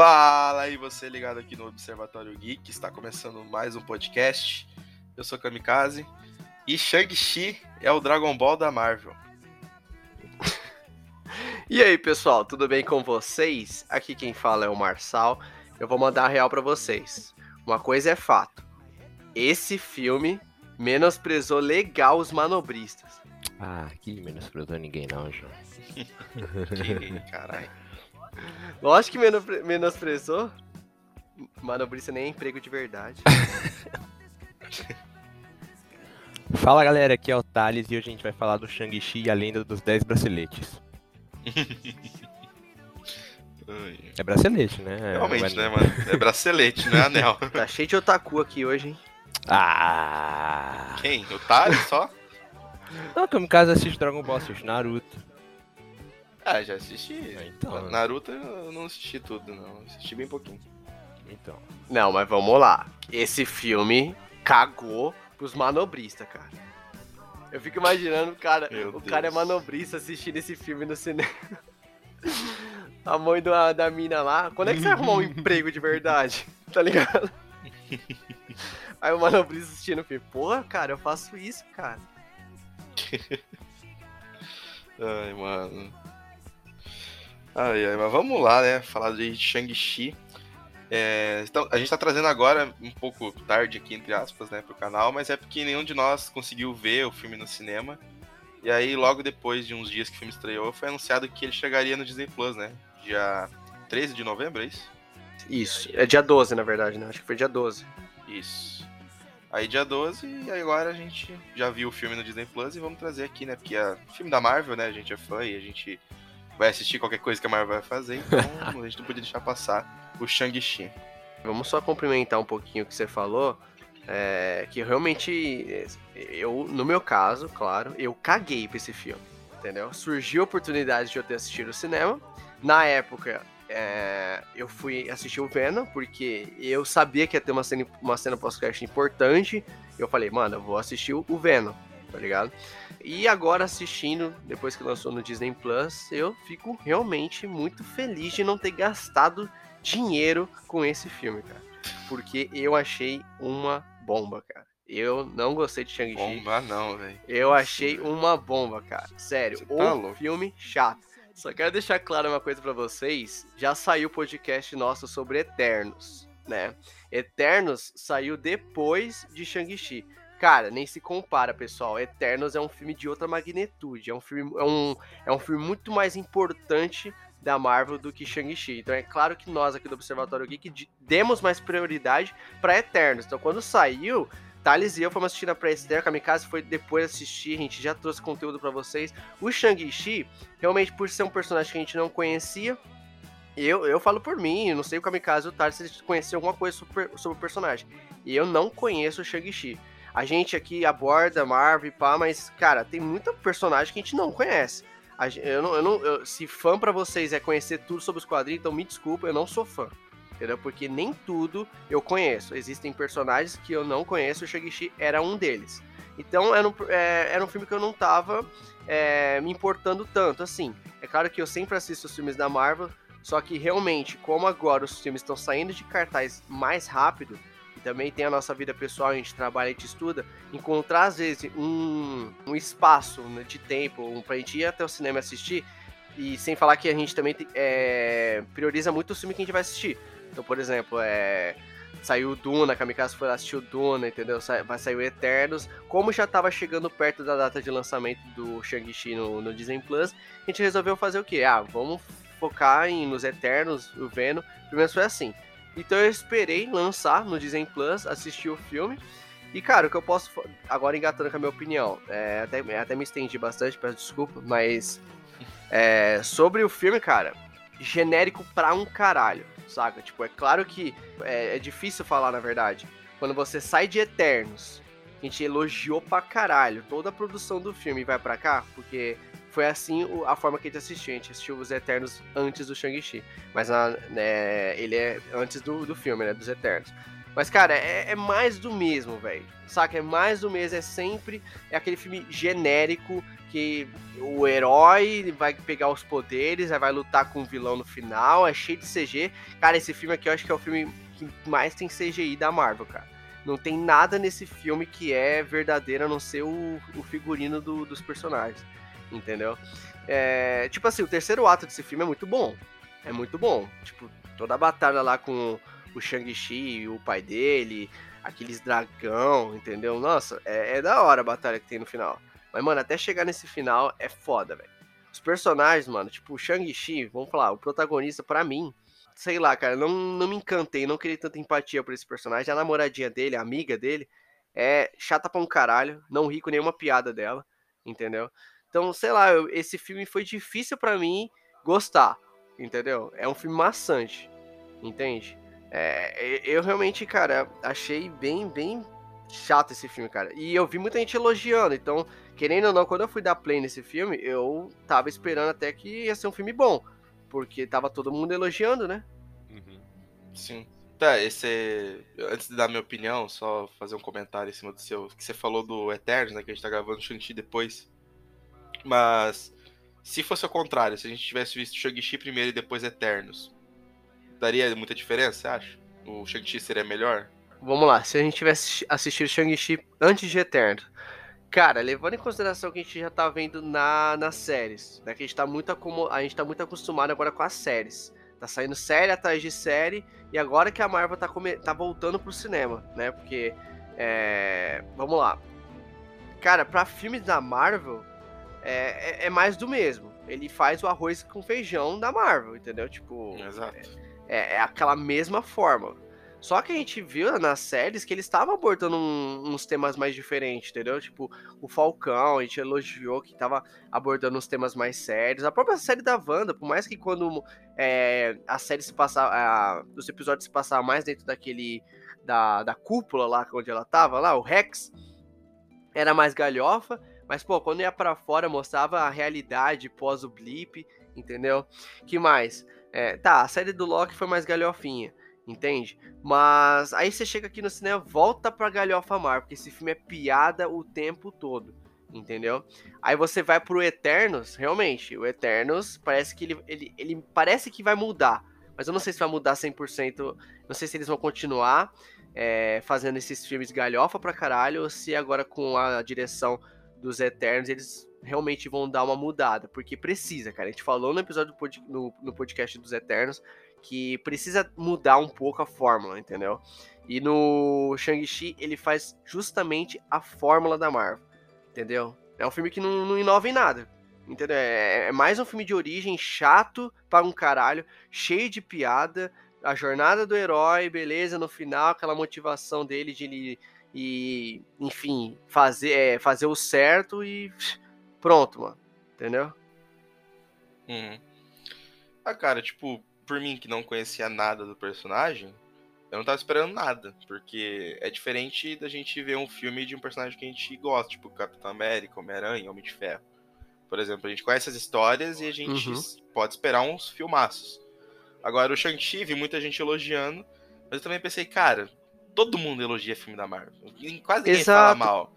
Fala aí, você ligado aqui no Observatório Geek, está começando mais um podcast. Eu sou Kamikaze e Shang-Chi é o Dragon Ball da Marvel. E aí, pessoal, tudo bem com vocês? Aqui quem fala é o Marçal. Eu vou mandar a real para vocês. Uma coisa é fato. Esse filme menosprezou legal os manobristas. Ah, que menosprezou ninguém não, João. Caralho. Lógico que menosprezou. Manobrista nem é emprego de verdade. Fala galera, aqui é o Thales e hoje a gente vai falar do Shang-Chi e a lenda dos 10 braceletes. É bracelete, né? Realmente, Mas- né, mano? É bracelete, não é anel. Tá cheio de otaku aqui hoje, hein? Ah! Quem? O Thales só? Não, que no caso assiste Dragon Ball, assiste Naruto. Ah, já assisti. Ah, então. Naruto eu não assisti tudo, não. Assisti bem pouquinho. Então. Não, mas vamos lá. Esse filme cagou pros manobristas, cara. Eu fico imaginando, cara, Meu o Deus. cara é manobrista assistindo esse filme no cinema. A mãe da, da mina lá, quando é que você vai arrumar um emprego de verdade? Tá ligado? Aí o manobrista assistindo o filme, porra, cara, eu faço isso, cara. Ai, mano. Ai, ai, mas vamos lá, né? Falar de Shang-Chi. É, então, a gente tá trazendo agora, um pouco tarde aqui, entre aspas, né, pro canal, mas é porque nenhum de nós conseguiu ver o filme no cinema. E aí, logo depois de uns dias que o filme estreou, foi anunciado que ele chegaria no Disney Plus, né? Dia 13 de novembro, é isso? Isso, é dia 12, na verdade, né? Acho que foi dia 12. Isso. Aí dia 12, e agora a gente já viu o filme no Disney Plus e vamos trazer aqui, né? Porque é filme da Marvel, né? A gente é fã e a gente vai assistir qualquer coisa que a Marvel vai fazer, então a gente não podia deixar passar o Shang-Chi. Vamos só complementar um pouquinho o que você falou. É, que realmente, eu, no meu caso, claro, eu caguei pra esse filme. Entendeu? Surgiu a oportunidade de eu ter assistido o cinema. Na época, é, eu fui assistir o Venom, porque eu sabia que ia ter uma cena, uma cena pós-crédito importante. Eu falei, mano, eu vou assistir o Venom, tá ligado? E agora assistindo, depois que lançou no Disney Plus, eu fico realmente muito feliz de não ter gastado dinheiro com esse filme, cara. Porque eu achei uma bomba, cara. Eu não gostei de Shang-Chi. Bomba não, velho. Eu achei uma bomba, cara. Sério, Você tá louco. filme chato. Só quero deixar claro uma coisa pra vocês. Já saiu o podcast nosso sobre Eternos, né? Eternos saiu depois de Shang-Chi. Cara, nem se compara, pessoal. Eternos é um filme de outra magnitude. É um filme, é um, é um filme muito mais importante da Marvel do que Shang-Chi. Então é claro que nós aqui do Observatório Geek de- demos mais prioridade pra Eternos. Então quando saiu, Thales e eu fomos assistir na pré-estreia, Kamikaze foi depois assistir, a gente já trouxe conteúdo pra vocês. O Shang-Chi, realmente por ser um personagem que a gente não conhecia, eu, eu falo por mim, não sei o Kamikaze e o Thales se eles alguma coisa sobre, sobre o personagem. E eu não conheço o Shang-Chi. A gente aqui aborda Marvel e pá, mas, cara, tem muita personagem que a gente não conhece. Eu não, eu não, eu- se fã pra vocês é conhecer tudo sobre os quadrinhos, então me desculpa, eu não sou fã. Entendeu? Porque nem tudo eu conheço. Existem personagens que eu não conheço, o Shang-Chi era um deles. Então era um, é, era um filme que eu não tava é, me importando tanto, assim. É claro que eu sempre assisto os filmes da Marvel, só que realmente, como agora os filmes estão saindo de cartaz mais rápido, e também tem a nossa vida pessoal, a gente trabalha, a gente estuda, encontrar às vezes um, um espaço né, de tempo um, pra gente ir até o cinema assistir, e sem falar que a gente também é, prioriza muito o filme que a gente vai assistir. Então, por exemplo, é, saiu Duna, Kamikaze foi lá assistir o Duna, entendeu? Vai sair o Eternos. Como já tava chegando perto da data de lançamento do Shang-Chi no, no Disney Plus, a gente resolveu fazer o quê? Ah, vamos focar em, nos Eternos, o Venom. Menos foi assim. Então eu esperei lançar no Disney Plus, assistir o filme. E, cara, o que eu posso. Agora engatando com a minha opinião. É, até, até me estendi bastante, peço desculpa, mas. é, sobre o filme, cara, genérico pra um caralho, saca? Tipo, é claro que é, é difícil falar, na verdade. Quando você sai de Eternos, a gente elogiou pra caralho toda a produção do filme e vai pra cá, porque foi assim a forma que a gente assistiu. A gente assistiu os Eternos antes do Shang-Chi. Mas na- né, ele é antes do, do filme, né? Dos Eternos. Mas, cara, é, é mais do mesmo, velho. Saca? É mais do mesmo. É sempre é aquele filme genérico que o herói vai pegar os poderes, vai lutar com o vilão no final. É cheio de CG. Cara, esse filme aqui eu acho que é o filme que mais tem CGI da Marvel, cara. Não tem nada nesse filme que é verdadeiro a não ser o, o figurino do, dos personagens. Entendeu? É, tipo assim, o terceiro ato desse filme é muito bom. É muito bom. Tipo, toda a batalha lá com o Shang-Chi e o pai dele, aqueles dragão, entendeu? Nossa, é, é, da hora a batalha que tem no final. Mas, mano, até chegar nesse final é foda, velho. Os personagens, mano, tipo o Shang-Chi, vamos falar, o protagonista, para mim, sei lá, cara, não, não me encantei, não queria tanta empatia por esse personagem. A namoradinha dele, a amiga dele, é chata pra um caralho, não ri com nenhuma piada dela, entendeu? Então, sei lá, eu, esse filme foi difícil para mim gostar, entendeu? É um filme maçante, entende? É, eu realmente, cara, achei bem, bem chato esse filme, cara. E eu vi muita gente elogiando, então, querendo ou não, quando eu fui dar play nesse filme, eu tava esperando até que ia ser um filme bom, porque tava todo mundo elogiando, né? Uhum. Sim. Tá, esse. Antes de dar minha opinião, só fazer um comentário em cima do seu. Que você falou do Eternos, né? Que a gente tá gravando Shang-Chi depois. Mas. Se fosse o contrário, se a gente tivesse visto Shang-Chi primeiro e depois Eternos, daria muita diferença, você acha? O Shang-Chi seria melhor? Vamos lá, se a gente tivesse assistido Shang-Chi antes de Eternos. Cara, levando em consideração que a gente já tá vendo na, nas séries, né? Que a gente tá muito, a gente tá muito acostumado agora com as séries. Tá saindo série atrás de série, e agora que a Marvel tá, tá voltando pro cinema, né? Porque. É, vamos lá. Cara, pra filmes da Marvel, é, é, é, mais do mesmo. Ele faz o arroz com feijão da Marvel, entendeu? Tipo. Exato. É, é aquela mesma forma. Só que a gente viu nas séries que eles estavam abordando um, uns temas mais diferentes, entendeu? Tipo, o Falcão, a gente elogiou que estava abordando uns temas mais sérios. A própria série da Wanda, por mais que quando é, a série se passava, os episódios se passavam mais dentro daquele, da, da cúpula lá, onde ela tava, lá, o Rex, era mais galhofa. Mas, pô, quando ia para fora, mostrava a realidade pós o blip, entendeu? Que mais? É, tá, a série do Loki foi mais galhofinha, entende? Mas aí você chega aqui no cinema, volta pra galhofa mar, porque esse filme é piada o tempo todo, entendeu? Aí você vai pro Eternos, realmente, o Eternos parece que ele, ele, ele parece que vai mudar, mas eu não sei se vai mudar 100%, não sei se eles vão continuar é, fazendo esses filmes galhofa pra caralho, ou se agora com a direção dos Eternos, eles realmente vão dar uma mudada, porque precisa, cara. A gente falou no episódio do no, no podcast dos Eternos que precisa mudar um pouco a fórmula, entendeu? E no Shang-Chi ele faz justamente a fórmula da Marvel, entendeu? É um filme que não, não inova em nada, entendeu? É, é mais um filme de origem chato para um caralho, cheio de piada, a jornada do herói, beleza, no final aquela motivação dele de ele e, enfim, fazer, é, fazer o certo e pronto, mano. Entendeu? Uhum. Ah, cara, tipo, por mim que não conhecia nada do personagem, eu não tava esperando nada, porque é diferente da gente ver um filme de um personagem que a gente gosta, tipo Capitão América, Homem-Aranha, Homem de Ferro. Por exemplo, a gente conhece as histórias e a gente uhum. pode esperar uns filmaços. Agora, o Shang-Chi, vi muita gente elogiando, mas eu também pensei, cara, todo mundo elogia filme da Marvel. Quase ninguém Exato. fala mal.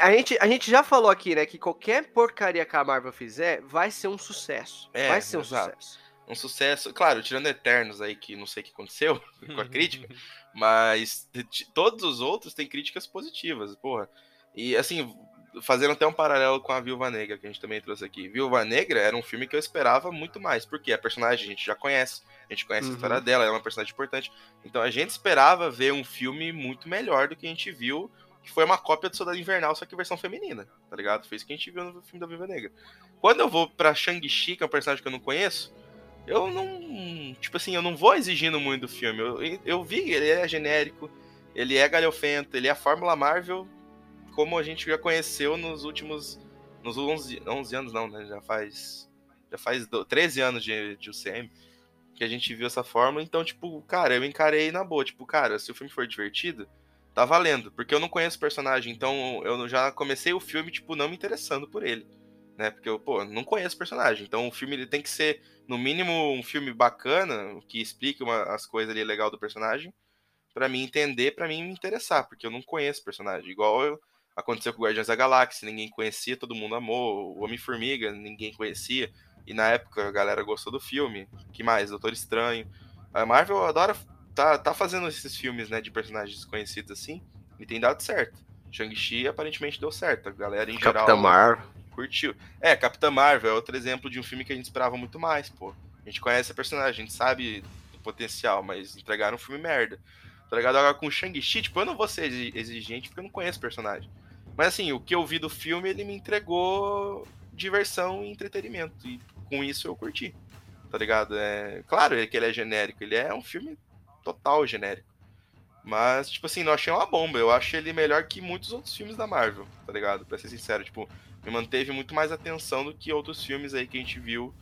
A gente, a gente já falou aqui, né, que qualquer porcaria que a Marvel fizer vai ser um sucesso. É, vai ser um exato. sucesso. Um sucesso, claro, tirando Eternos aí, que não sei o que aconteceu com a crítica, mas de, de, todos os outros têm críticas positivas, porra. E assim, fazendo até um paralelo com a Viúva Negra, que a gente também trouxe aqui. Viúva Negra era um filme que eu esperava muito mais, porque a personagem a gente já conhece, a gente conhece uhum. a história dela, ela é uma personagem importante. Então a gente esperava ver um filme muito melhor do que a gente viu, que foi uma cópia do Soldado Invernal, só que versão feminina, tá ligado? Foi isso que a gente viu no filme da Viúva Negra. Quando eu vou pra Shang-Chi, que é um personagem que eu não conheço, eu não. Tipo assim, eu não vou exigindo muito do filme. Eu, eu vi, ele é genérico, ele é galhofento, ele é a Fórmula Marvel como a gente já conheceu nos últimos. Nos 11, 11 anos, não, né? Já faz. Já faz 13 anos de, de UCM que a gente viu essa fórmula. Então, tipo, cara, eu encarei na boa. Tipo, cara, se o filme for divertido, tá valendo. Porque eu não conheço o personagem, então eu já comecei o filme, tipo, não me interessando por ele. Né? Porque eu, pô, não conheço o personagem. Então o filme ele tem que ser, no mínimo, um filme bacana, que explique uma, as coisas ali legal do personagem para mim entender, para mim me interessar, porque eu não conheço o personagem. Igual eu, aconteceu com Guardiões da Galáxia, ninguém conhecia, todo mundo amou. O Homem-Formiga, ninguém conhecia. E na época a galera gostou do filme. que mais? Doutor Estranho. A Marvel adora tá, tá fazendo esses filmes, né, de personagens conhecidos assim, e tem dado certo. Shang-Chi aparentemente deu certo. A galera em Capitã geral Marvel. curtiu. É, Capitã Marvel é outro exemplo de um filme que a gente esperava muito mais, pô. A gente conhece a personagem, a gente sabe do potencial, mas entregaram um filme merda. Tá ligado? Agora com o Shang-Chi, tipo, eu não vou ser exigente porque eu não conheço o personagem. Mas assim, o que eu vi do filme, ele me entregou diversão e entretenimento. E com isso eu curti. Tá ligado? É, claro que ele é genérico, ele é um filme total genérico. Mas, tipo assim, não achei uma bomba. Eu acho ele melhor que muitos outros filmes da Marvel, tá ligado? Pra ser sincero, tipo, me manteve muito mais atenção do que outros filmes aí que a gente viu.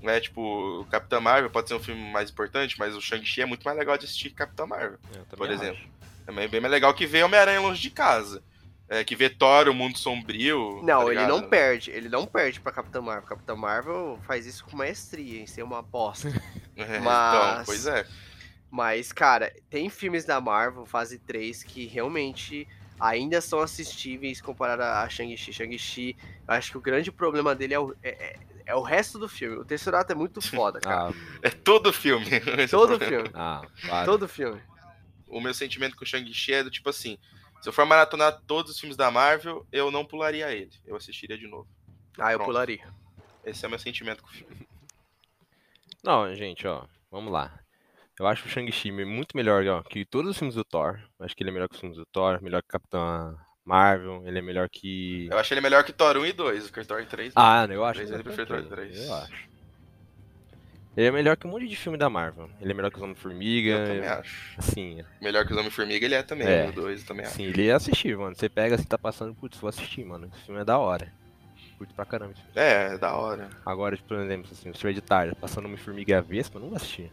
Né, tipo, o Capitão Marvel pode ser um filme mais importante, mas o Shang-Chi é muito mais legal de assistir que Capitão Marvel, por exemplo. Acho. É bem mais legal que ver Homem-Aranha longe de casa. É, que vê Thor, o mundo sombrio. Não, tá ele não perde. Ele não perde pra Capitão Marvel. Capitão Marvel faz isso com maestria, em ser uma aposta. é, mas... Então, pois é. Mas, cara, tem filmes da Marvel, fase 3, que realmente ainda são assistíveis comparado a Shang-Chi. Shang-Chi, eu acho que o grande problema dele é o, é, é, é o resto do filme. O Tesserato é muito foda, cara. Ah, é todo filme. todo filme. Ah, claro. Todo filme. O meu sentimento com o Shang-Chi é do tipo assim, se eu for maratonar todos os filmes da Marvel, eu não pularia ele. Eu assistiria de novo. Ah, eu Pronto. pularia. Esse é o meu sentimento com o filme. Não, gente, ó, vamos lá. Eu acho o Shang-Chi muito melhor ó, que todos os filmes do Thor. Acho que ele é melhor que os filmes do Thor, melhor que Capitão Marvel, ele é melhor que. Eu acho ele melhor que Thor 1 e 2, o Thor 3. Ah, eu acho. 3, ele prefere Thor 3. Eu acho. Ele é melhor que um monte de filme da Marvel. Ele é melhor que os Homem-Formiga. Eu também acho. Sim. Melhor que os Homem-Formiga ele é também, é. o 2 também acho. Sim, ele é assistir, mano. Você pega assim, tá passando, putz, vou assistir, mano. Esse filme é da hora. Curto pra caramba. É, é da hora. Agora, tipo, por exemplo, assim, o Tarde, passando Homem-Formiga e a Vespa, eu não vou assistir.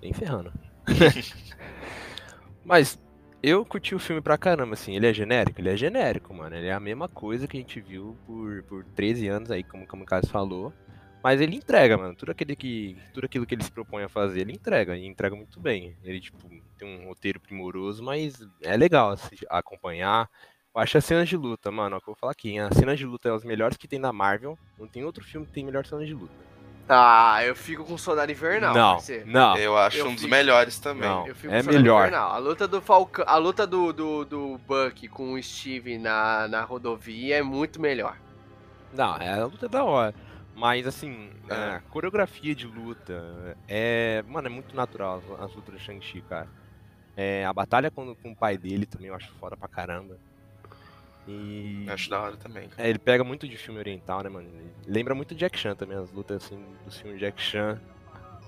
Nem ferrando. Mas eu curti o filme pra caramba, assim. Ele é genérico? Ele é genérico, mano. Ele é a mesma coisa que a gente viu por, por 13 anos aí, como, como o Caso falou. Mas ele entrega, mano. Tudo, aquele que, tudo aquilo que ele se propõe a fazer, ele entrega. E entrega muito bem. Ele, tipo, tem um roteiro primoroso, mas é legal assim, acompanhar. Eu acho as cenas de luta, mano. É o que eu vou falar aqui. As cenas de luta é as melhores que tem na Marvel. Não tem outro filme que tem melhor cenas de luta. Ah, eu fico com Soldado Invernal. Não, não. Eu acho eu um fico... dos melhores também. Não, é melhor. Invernal. A luta do Falcão, a luta do, do, do Buck com o Steve na, na rodovia é muito melhor. Não, é a luta da hora. Mas assim, é. a coreografia de luta é. Mano, é muito natural as lutas do Shang-Chi, cara. É, a batalha com, com o pai dele também eu acho foda pra caramba. E. Acho da hora também. É, ele pega muito de filme oriental, né, mano? Ele lembra muito Jack Chan também, as lutas assim do filme Jack Chan.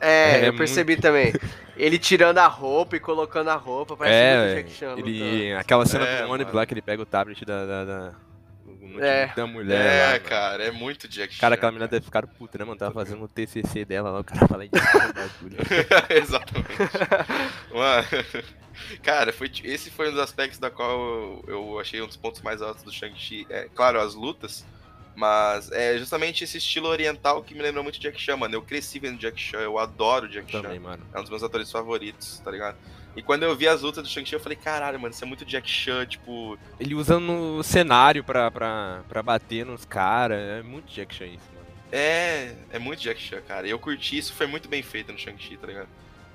É, é eu percebi muito... também. Ele tirando a roupa e colocando a roupa, parece é, Jack Chan. Ele, aquela cena é, do ônibus lá que ele pega o tablet da, da, da é. da mulher. É, lá, cara, é muito Jack Chan. Cara, aquela menina deve ficar puta, né, mano? Tava fazendo o TCC dela lá, o cara fala de Exatamente. mano, cara, foi, esse foi um dos aspectos da qual eu, eu achei um dos pontos mais altos do Shang-Chi. É, claro, as lutas, mas é justamente esse estilo oriental que me lembra muito de Jack Chan, mano. Eu cresci vendo Jack Chan, eu adoro Jack Também, Chan. Mano. É um dos meus atores favoritos, tá ligado? E quando eu vi as lutas do Shang-Chi, eu falei, caralho, mano, isso é muito Jack Chan, tipo. Ele usando o cenário pra, pra, pra bater nos caras. É muito Jack Chan isso, mano. É, é muito Jack Chan, cara. E eu curti isso, foi muito bem feito no Shang-Chi, tá ligado?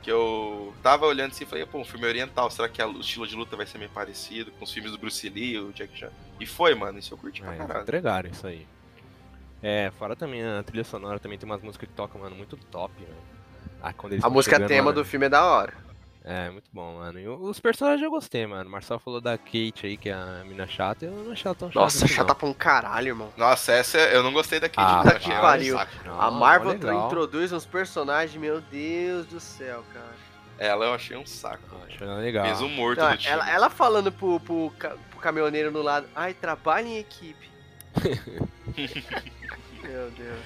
Que eu tava olhando assim e falei, pô, um filme oriental, será que o estilo de luta vai ser meio parecido com os filmes do Bruce Lee, o Jack Chan? E foi, mano, isso eu curti é, pra caralho. Entregaram isso aí. É, fora também a trilha sonora, também tem umas músicas que tocam, mano, muito top, mano. Ah, a música tema lá, do filme é da hora. É, muito bom, mano. E os personagens eu gostei, mano. O Marcel falou da Kate aí, que é a mina chata. Eu não achei ela tão chata. Nossa, assim, chata não. pra um caralho, irmão. Nossa, essa eu não gostei da Kate. Ah, não, que pariu. a Marvel introduz uns personagens, meu Deus do céu, cara. Ela eu achei um saco. achei ela legal. Fez um morto não, do time. Ela, ela falando pro, pro, pro, caminhoneiro no lado, ai, trabalha em equipe. meu Deus.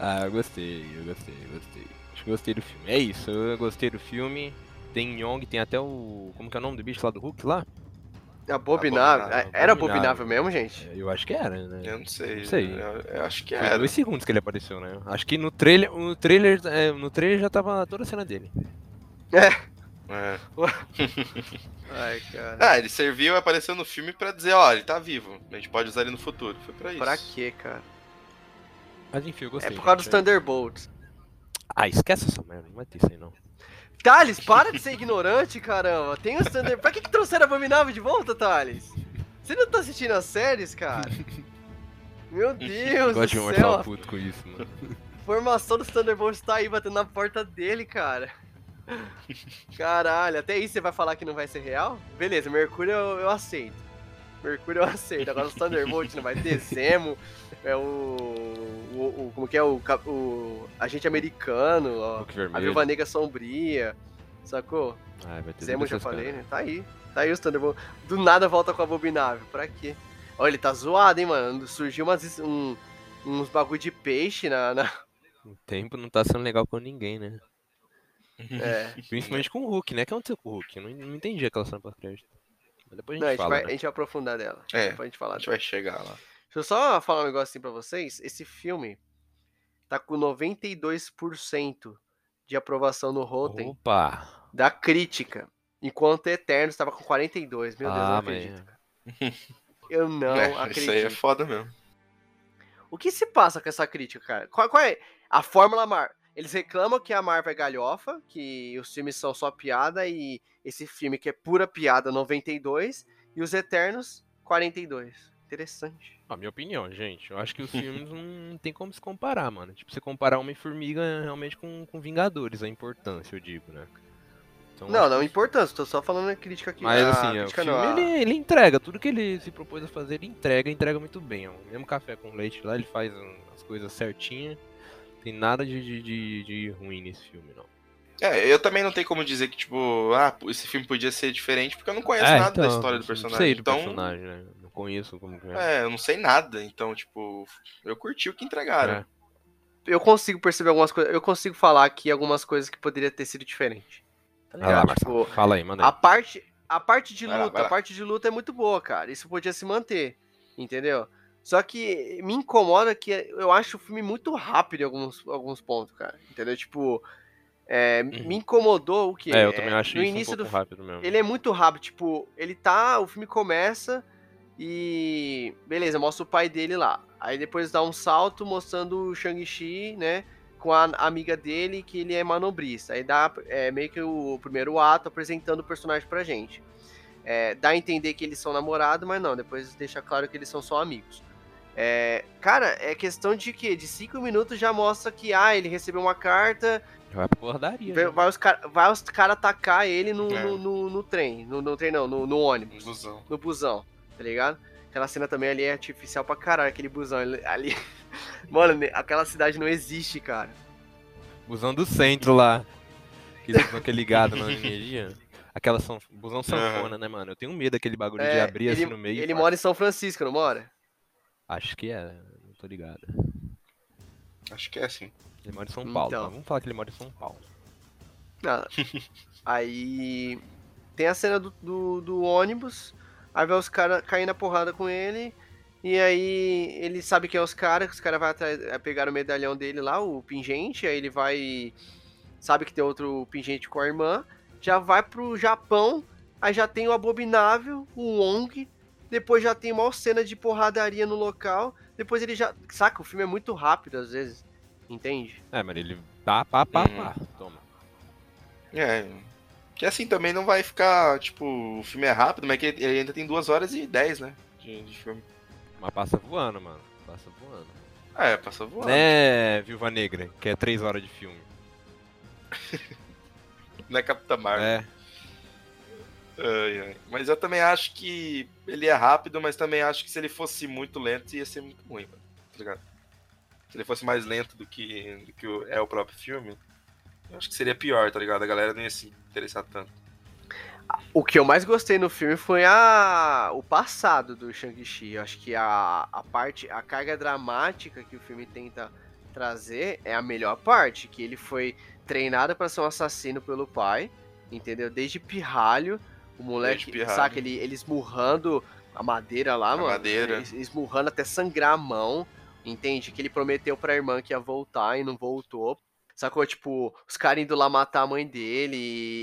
Ah, eu gostei, eu gostei, eu gostei. Acho que gostei do filme. É isso, eu gostei do filme. Tem Young, tem até o. Como que é o nome do bicho lá do Hulk lá? Abominável. É, era abominável mesmo, gente? É, eu acho que era, né? Eu não sei. Não sei. Eu, eu acho que Foi era. dois segundos que ele apareceu, né? Acho que no trailer, no trailer, é, no trailer já tava toda a cena dele. É. É. Ai, cara. Ah, ele serviu e apareceu no filme pra dizer, ó, ele tá vivo. A gente pode usar ele no futuro. Foi pra isso. Pra quê, cara? Mas enfim, eu É gostei. por causa dos. Thunderbolts. Ah, esquece essa merda, não vai ter isso aí não. Thales, para de ser ignorante, caramba. Tem os Thunderbolts. Pra que, que trouxeram a Abominável de volta, Thales? Você não tá assistindo as séries, cara? Meu Deus de do um céu. mortal puto com isso, mano. A formação dos Thunderbolts tá aí batendo na porta dele, cara. Caralho, até aí você vai falar que não vai ser real? Beleza, Mercúrio eu, eu aceito. Mercúrio eu aceito. Agora os Thunderbolts não vai ter Zemo, é o, o, o- Como que é? O, o agente americano, ó, a. Viúva Negra Sombria, sacou? Ah, vai ter Zemo todas já falei, caras. né? Tá aí. Tá aí os Thunderbolts. Do nada volta com a Abominável. Pra quê? Olha, ele tá zoado, hein, mano? Surgiu umas, um- uns bagulho de peixe na. na- O tempo não tá sendo legal com ninguém, né? É. Principalmente com o Hulk, né? O que aconteceu com o Hulk? Eu não, não entendi aquela cena pra crédito. Mas depois a Não, gente a gente, fala, vai, né? a gente vai aprofundar dela. É, Depois a gente falar A gente dela. vai chegar lá. Deixa eu só falar um negócio assim pra vocês. Esse filme tá com 92% de aprovação no Rotten Opa! da crítica. Enquanto Eternos tava com 42. Meu Deus, eu não ah, acredito. Eu não É, acredito. isso aí é foda mesmo. O que se passa com essa crítica, cara? Qual, qual é a fórmula Marvel? Eles reclamam que a Marvel é galhofa, que os filmes são só piada e esse filme que é pura piada 92 e os Eternos 42. Interessante. A minha opinião, gente. Eu acho que os filmes não tem como se comparar, mano. Tipo, você comparar Homem-Formiga realmente com, com Vingadores, a importância, eu digo, né? Então, não, não que- importância, tô só falando a crítica aqui. Mas a assim, o crítica filme, não, a- ele, ele entrega. Tudo que ele se propôs a fazer, ele entrega, entrega muito bem. ó. Mesmo café com leite lá, ele faz as coisas certinhas. Tem nada de, de, de, de ruim nesse filme, não. É, eu também não tenho como dizer que, tipo, ah, esse filme podia ser diferente, porque eu não conheço É, nada da então, história do personagem. sei do então, personagem, né? Não conheço como que é. é, eu não sei nada. Então, tipo, eu curti o que entregaram. É. Eu consigo perceber algumas coisas. Eu consigo falar aqui algumas coisas que poderia ter sido diferente. Tá ligado? Marcelo. Tipo, Fala aí, manda aí. A parte, a parte de Vai luta, lá. a parte de luta é muito boa, cara. Isso podia se manter, entendeu? Só que me incomoda que eu acho o filme muito rápido em alguns, alguns pontos, cara. Entendeu? Tipo, é, me incomodou o que? Uhum. É, eu também acho no isso início um pouco do rápido mesmo. ele é muito rápido, tipo, ele tá, o filme começa e beleza, mostra o pai dele lá. Aí depois dá um salto mostrando o Shang-Chi, né, com a amiga dele que ele é manobrista. Aí dá é, meio que o primeiro ato apresentando o personagem pra gente. É, dá a entender que eles são namorados, mas não, depois deixa claro que eles são só amigos. É, cara, é questão de que de cinco minutos já mostra que ah, ele recebeu uma carta, Vai pra porradaria. Vai, né? vai os caras cara atacar ele no, É. no, no- no trem. No, no trem não, no, no ônibus. Ilusão. No busão, tá ligado? Aquela cena também ali é artificial pra caralho, aquele busão ali. Mano, aquela cidade não existe, cara. Busão do centro lá. Aquele busão que é ligado na energia. Aquela são, busão sanfona, né, mano? Eu tenho medo daquele bagulho de É, abrir ele, assim no meio. ele mora em São Francisco, não mora? Acho que é, não tô ligado. Acho que é assim. Ele mora em São Paulo. Então. tá? Vamos falar que ele mora em São Paulo. Ah, aí tem a cena do, do, do ônibus, aí vai os caras cair na porrada com ele, e aí ele sabe que é os caras, que os caras vão pegar o medalhão dele lá, o pingente, aí ele vai. Sabe que tem outro pingente com a irmã, já vai pro Japão, aí já tem o Abominável, o Wong, depois já tem uma cena de porradaria no local, depois ele já. Saca, o filme é muito rápido às vezes, entende? É, mas ele pá, pá, pá, Uhum. pá. Toma. É. Que assim também não vai ficar, tipo, o filme é rápido, mas que ele ainda tem duas horas e dez, né? De, de filme. Mas passa voando, mano. Passa voando. É, passa voando. Né, Viúva Negra, que é três horas de filme. Não é Capitã Marvel. É. Ai, ai. Mas eu também acho que ele é rápido, mas também acho que se ele fosse muito lento ia ser muito ruim, mano. Tá ligado? Se ele fosse mais lento do que, do que é o próprio filme, eu acho que seria pior, tá ligado? A galera não ia se interessar tanto. O que eu mais gostei no filme foi a o passado do Shang-Chi. Eu acho que a, a parte, a carga dramática que o filme tenta trazer é a melhor parte, que ele foi treinado para ser um assassino pelo pai, entendeu? Desde pirralho, o moleque, pirralho. saca, ele, ele esmurrando a madeira lá, A mano. madeira. es- Esmurrando até sangrar a mão, entende? Que ele prometeu pra irmã que ia voltar e não voltou. Sacou? Tipo, os caras indo lá matar a mãe dele,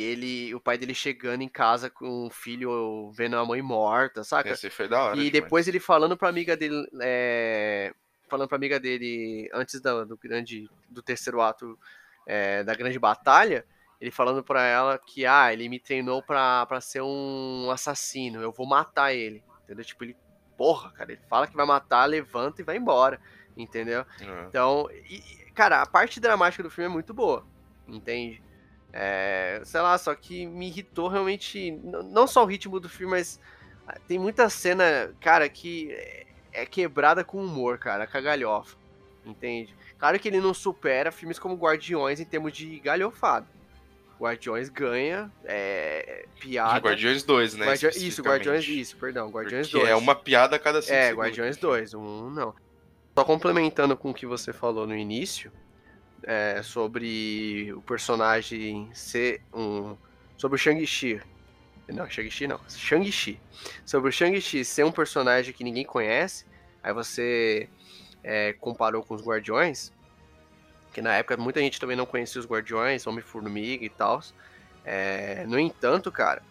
ele, o pai dele chegando em casa com o filho vendo a mãe morta, saca? Esse foi da hora. E demais. depois ele falando pra amiga dele, é, falando pra amiga dele antes da- do grande, do terceiro ato é, da grande batalha, ele falando pra ela que, ah, ele me treinou pra, pra ser um assassino, eu vou matar ele, entendeu? Tipo, ele, porra, cara, ele fala que vai matar, levanta e vai embora, entendeu? É. Então, e, cara, a parte dramática do filme é muito boa, entende? É, sei lá, só que me irritou realmente, não só o ritmo do filme, mas ah, tem muita cena, cara, que é- é quebrada com humor, cara, com a galhofa, entende? Claro que ele não supera filmes como Guardiões em termos de galhofada. Guardiões ganha, é, piada... Guardiões 2, né? Guardi- Isso. Guardiões, isso, perdão, Guardiões Porque 2. é uma piada a cada cinco É, segundos. Guardiões 2, um não. Só complementando com o que você falou no início, é, sobre o personagem ser um. Sobre o Shang-Chi. Não, Shang-Chi não. Shang-Chi. Sobre o Shang-Chi ser um personagem que ninguém conhece, aí você é, comparou com os Guardiões, que na época muita gente também não conhecia os Guardiões, Homem-Formiga e tal. É, no entanto, cara,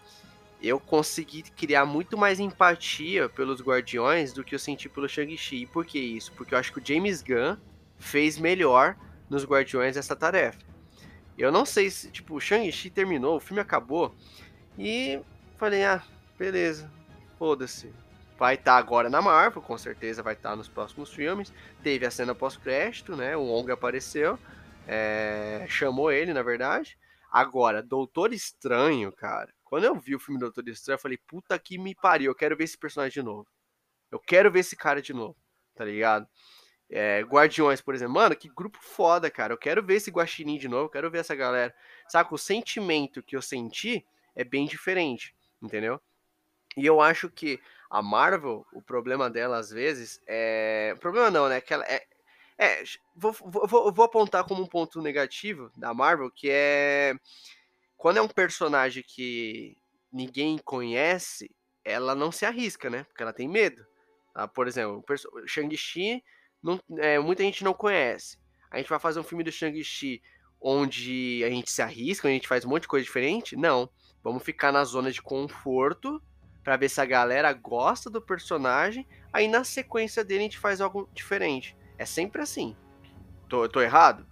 eu consegui criar muito mais empatia pelos Guardiões do que eu senti pelo Shang-Chi. E por que isso? Porque eu acho que o James Gunn fez melhor nos Guardiões essa tarefa. Eu não sei se, tipo, o Shang-Chi terminou, o filme acabou, e falei, ah, beleza, foda-se. Vai estar agora na Marvel, com certeza vai estar nos próximos filmes. Teve a cena pós-crédito, né? O Wong apareceu, é, chamou ele, na verdade. Agora, Doutor Estranho, cara. Quando eu vi o filme Doutor Estranho, eu falei, puta que me pariu, eu quero ver esse personagem de novo. Eu quero ver esse cara de novo, tá ligado? É, Guardiões, por exemplo. Mano, que grupo foda, cara. Eu quero ver esse Guaxinim de novo, eu quero ver essa galera. Saca? O sentimento que eu senti é bem diferente, entendeu? E eu acho que a Marvel, o problema dela às vezes é. Problema não, né? Que ela é. É, vou, vou- vou apontar como um ponto negativo da Marvel, que é. Quando é um personagem que ninguém conhece, ela não se arrisca, né? Porque ela tem medo. Ah, por exemplo, o Shang-Chi, é, muita gente não conhece. A gente vai fazer um filme do Shang-Chi onde a gente se arrisca, onde a gente faz um monte de coisa diferente? Não. Vamos ficar na zona de conforto pra ver se a galera gosta do personagem. Aí na sequência dele a gente faz algo diferente. É sempre assim. Tô, tô errado?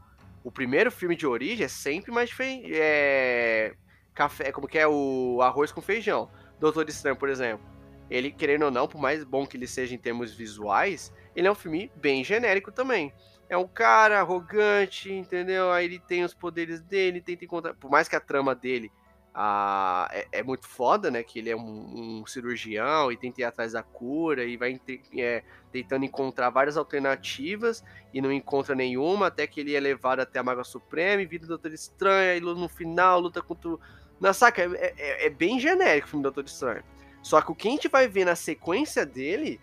O primeiro filme de origem é sempre mais diferente. É. Café, como que é o arroz com feijão. Doutor Estranho, por exemplo. Ele, querendo ou não, por mais bom que ele seja em termos visuais, ele é um filme bem genérico também. É um cara arrogante, entendeu? Aí ele tem os poderes dele, tenta encontrar. Por mais que a trama dele ah, é, é muito foda, né? Que ele é um, um cirurgião e tenta ir atrás da cura e vai é, tentando encontrar várias alternativas e não encontra nenhuma, até que ele é levado até a Maga Suprema e vira o Doutor Estranho, e no final luta contra o. Na saca, é, é- é bem genérico o filme do Doutor Estranho. Só que o que a gente vai ver na sequência dele,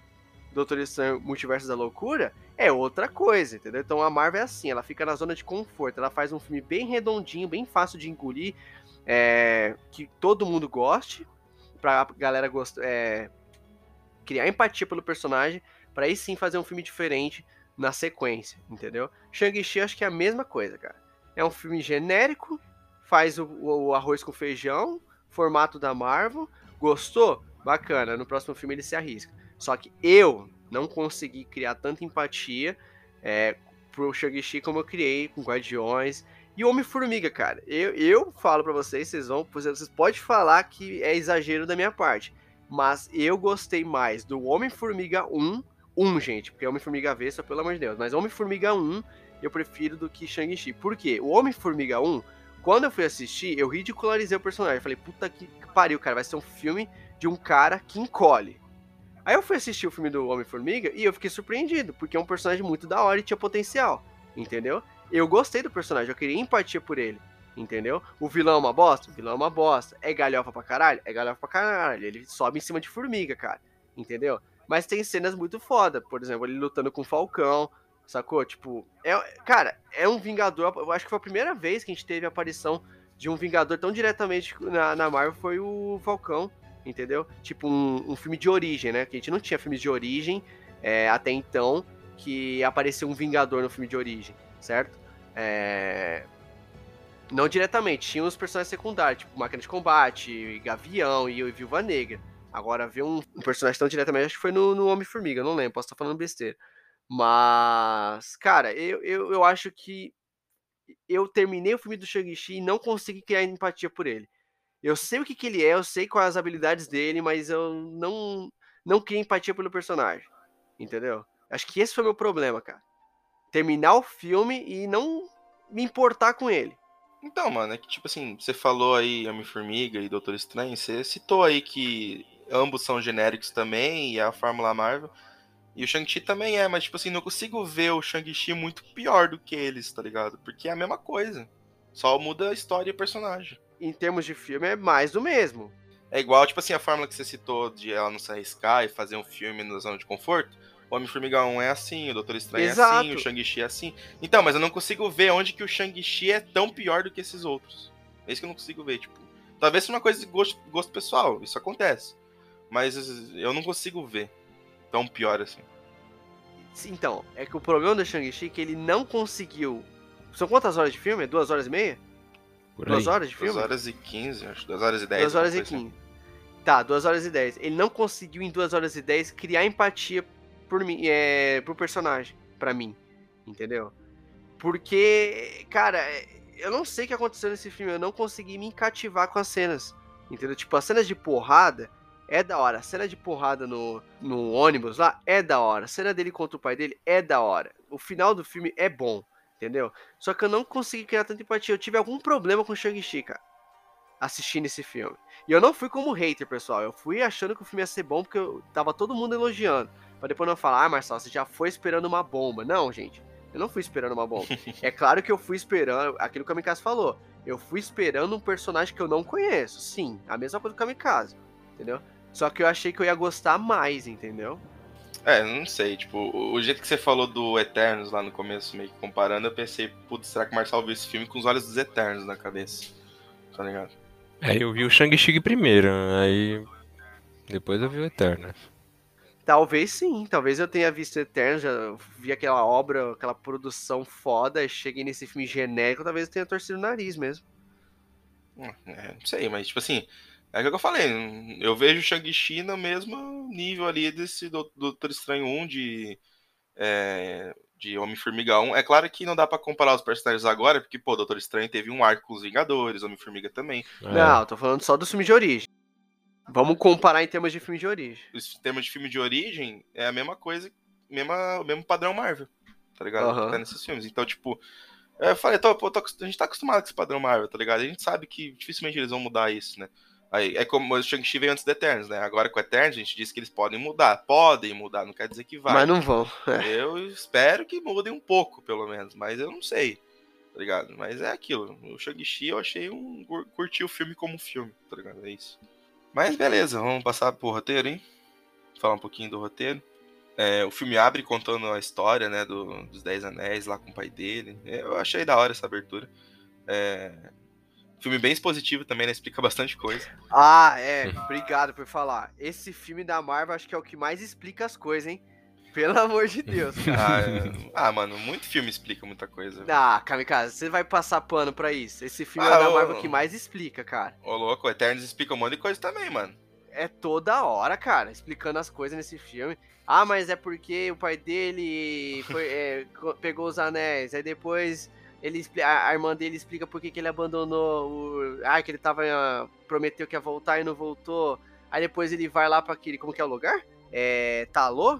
Doutor Estranho Multiverso da Loucura, é outra coisa, entendeu? Então a Marvel é assim, ela fica na zona de conforto, ela faz um filme bem redondinho, bem fácil de engolir, é, que todo mundo goste, pra galera gost, é, criar empatia pelo personagem, pra aí sim fazer um filme diferente na sequência, entendeu? Shang-Chi acho que é a mesma coisa, cara. É um filme genérico, faz o, o arroz com feijão, formato da Marvel, gostou? Bacana, no próximo filme ele se arrisca. Só que eu não consegui criar tanta empatia é, pro Shang-Chi como eu criei com Guardiões e Homem-Formiga, cara. Eu, eu falo pra vocês, vocês vão, vocês podem falar que é exagero da minha parte, mas eu gostei mais do Homem-Formiga 1, 1, gente, porque Homem-Formiga Avessa, pelo amor de Deus, mas Homem-Formiga 1 eu prefiro do que Shang-Chi. Por quê? O Homem-Formiga 1, quando eu fui assistir, eu ridicularizei o personagem. Falei, puta que pariu, cara, vai ser um filme de um cara que encolhe. Aí eu fui assistir o filme do Homem-Formiga e eu fiquei surpreendido, porque é um personagem muito da hora e tinha potencial, entendeu? Eu gostei do personagem, eu queria empatia por ele, entendeu? O vilão é uma bosta? O vilão é uma bosta. É galhofa pra caralho? É galhofa pra caralho. Ele sobe em cima de formiga, cara, entendeu? Mas tem cenas muito foda, por exemplo, ele lutando com o Falcão, sacou? Tipo, é, cara, é um Vingador. Eu acho que foi a primeira vez que a gente teve a aparição de um Vingador tão diretamente na, na Marvel foi o Falcão, entendeu? Tipo, um, um filme de origem, né? Que a gente não tinha filmes de origem é, até então que apareceu um Vingador no filme de origem, certo? É, Não diretamente, tinha os personagens secundários, tipo Máquina de Combate, Gavião e Viúva Negra. Agora, ver um, personagem tão diretamente, acho que foi no, no Homem-Formiga, não lembro, posso estar falando besteira. Mas, cara, eu, eu, eu acho que eu terminei o filme do Shang-Chi e não consegui criar empatia por ele. Eu sei o que, que ele é, eu sei quais as habilidades dele, mas eu não, não criei empatia pelo personagem. Entendeu? Acho que esse foi meu problema, cara. Terminar o filme e não me importar com ele. Então, mano, é que tipo assim, você falou aí Homem-Formiga e Doutor Estranho, você citou aí que ambos são genéricos também, e a Fórmula Marvel. E o Shang-Chi também é, mas tipo assim, não consigo ver o Shang-Chi muito pior do que eles, tá ligado? Porque é a mesma coisa. Só muda a história e o personagem. Em termos de filme, é mais do mesmo. É igual, tipo assim, a fórmula que você citou de ela não se arriscar e fazer um filme na zona de conforto. O Homem-Formiga 1 é assim, o Doutor Estranho Exato. é assim, o Shang-Chi é assim. Então, mas eu não consigo ver onde que o Shang-Chi é tão pior do que esses outros. É isso que eu não consigo ver, tipo. Talvez seja uma coisa de gosto, gosto pessoal, isso acontece. Mas eu não consigo ver tão pior assim. Então, é que o problema do Shang-Chi é que ele não conseguiu. São quantas horas de filme? Duas horas e meia? Por duas horas de filme? Duas horas e quinze, acho. Duas horas e dez. Duas horas e quinze. Assim. Tá, duas horas e dez. Ele não conseguiu em duas horas e dez criar empatia por mim, é, pro personagem, para mim. Entendeu? Porque, cara, eu não sei o que aconteceu nesse filme. Eu não consegui me cativar com as cenas. Entendeu? Tipo, as cenas de porrada é da hora. A cena de porrada no, no ônibus lá é da hora. A cena dele contra o pai dele é da hora. O final do filme é bom, entendeu? Só que eu não consegui criar tanta empatia. Eu tive algum problema com Shang-Chi, cara. Assistindo esse filme. E eu não fui como hater, pessoal. Eu fui achando que o filme ia ser bom porque eu tava todo mundo elogiando. Pra depois não falar, ah, Marcelo, você já foi esperando uma bomba. Não, gente. Eu não fui esperando uma bomba. é claro que eu fui esperando aquilo que o Kamikaze falou. Eu fui esperando um personagem que eu não conheço. Sim, a mesma coisa do Kamikaze. Entendeu? Só que eu achei que eu ia gostar mais, entendeu? É, não sei, tipo, o jeito que você falou do Eternos lá no começo, meio que comparando, eu pensei, putz, será que o Marcelo viu esse filme com os olhos dos Eternos na cabeça? Tá ligado? É, eu vi o Shang-Chi primeiro, aí depois eu vi o Eternos. Talvez sim, talvez eu tenha visto Eternos, já vi aquela obra, aquela produção foda, cheguei nesse filme genérico, talvez eu tenha torcido o nariz mesmo. É, não sei, mas tipo assim, é o que eu falei, eu vejo Shang-Chi no mesmo nível ali desse Doutor Estranho 1 de, é, de Homem-Formiga 1. É claro que não dá para comparar os personagens agora, porque, pô, Doutor Estranho teve um arco com os Vingadores, Homem-Formiga também. É. Não, tô falando só do filme de origem. Vamos comparar em termos de filme de origem. Em termos de filme de origem, é a mesma coisa, mesma, o mesmo padrão Marvel, tá ligado? Uhum. Tá nesses filmes. Então, tipo, eu falei, tô, pô, tô, a gente tá acostumado com esse padrão Marvel, tá ligado? A gente sabe que dificilmente eles vão mudar isso, né? Aí, é como o Shang-Chi veio antes do Eternos, né? Agora com o Eternos a gente diz que eles podem mudar. Podem mudar, não quer dizer que vai. Mas não vão. É. Eu espero que mudem um pouco, pelo menos. Mas eu não sei, tá ligado? Mas é aquilo. O Shang-Chi eu achei um... Curti o filme como filme, tá ligado? É isso. Mas beleza, vamos passar pro roteiro, hein? Falar um pouquinho do roteiro. É, o filme abre contando a história, né, do, dos Dez Anéis lá com o pai dele. Eu achei da hora essa abertura. É, Filme bem expositivo também, né? Explica bastante coisa. Ah, é. Obrigado por falar. Esse filme da Marvel acho que é o que mais explica as coisas, hein? Pelo amor de Deus, cara. ah, é... ah, mano, muito filme explica muita coisa. Ah, Kamikaze, você vai passar pano pra isso. Esse filme ah, é da Marvel que mais explica, cara. Ô, louco, o Eternos explica um monte de coisa também, mano. É toda hora, cara, explicando as coisas nesse filme. Ah, mas é porque o pai dele foi, é, pegou os anéis, aí depois ele a, a irmã dele explica por que, que ele abandonou o. Ah, que ele tava. Uh, prometeu que ia voltar e não voltou. Aí depois ele vai lá para aquele. Como que é o lugar? É. Talô?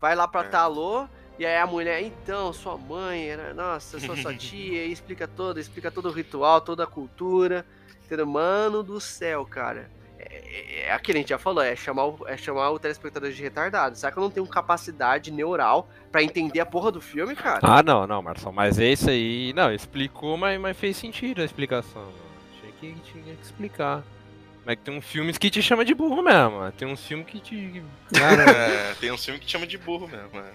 Vai lá pra é. Talô. E aí a mulher, então, sua mãe era. Nossa, sua, sua tia. E explica todo, explica todo o ritual, toda a cultura. Entendeu? Mano do céu, cara. É, é aquilo que a gente já falou, é chamar, o, é chamar o telespectador de retardado. Será que eu não tenho capacidade neural para entender a porra do filme, cara? Ah, não, não, Marcelo, mas esse aí. Não, explicou, mas, mas fez sentido a explicação. Tinha que, tinha que explicar. Mas tem uns filmes que te chama de burro mesmo. Tem uns filmes que te. Cara, é, tem uns filmes que te chama de burro mesmo. É.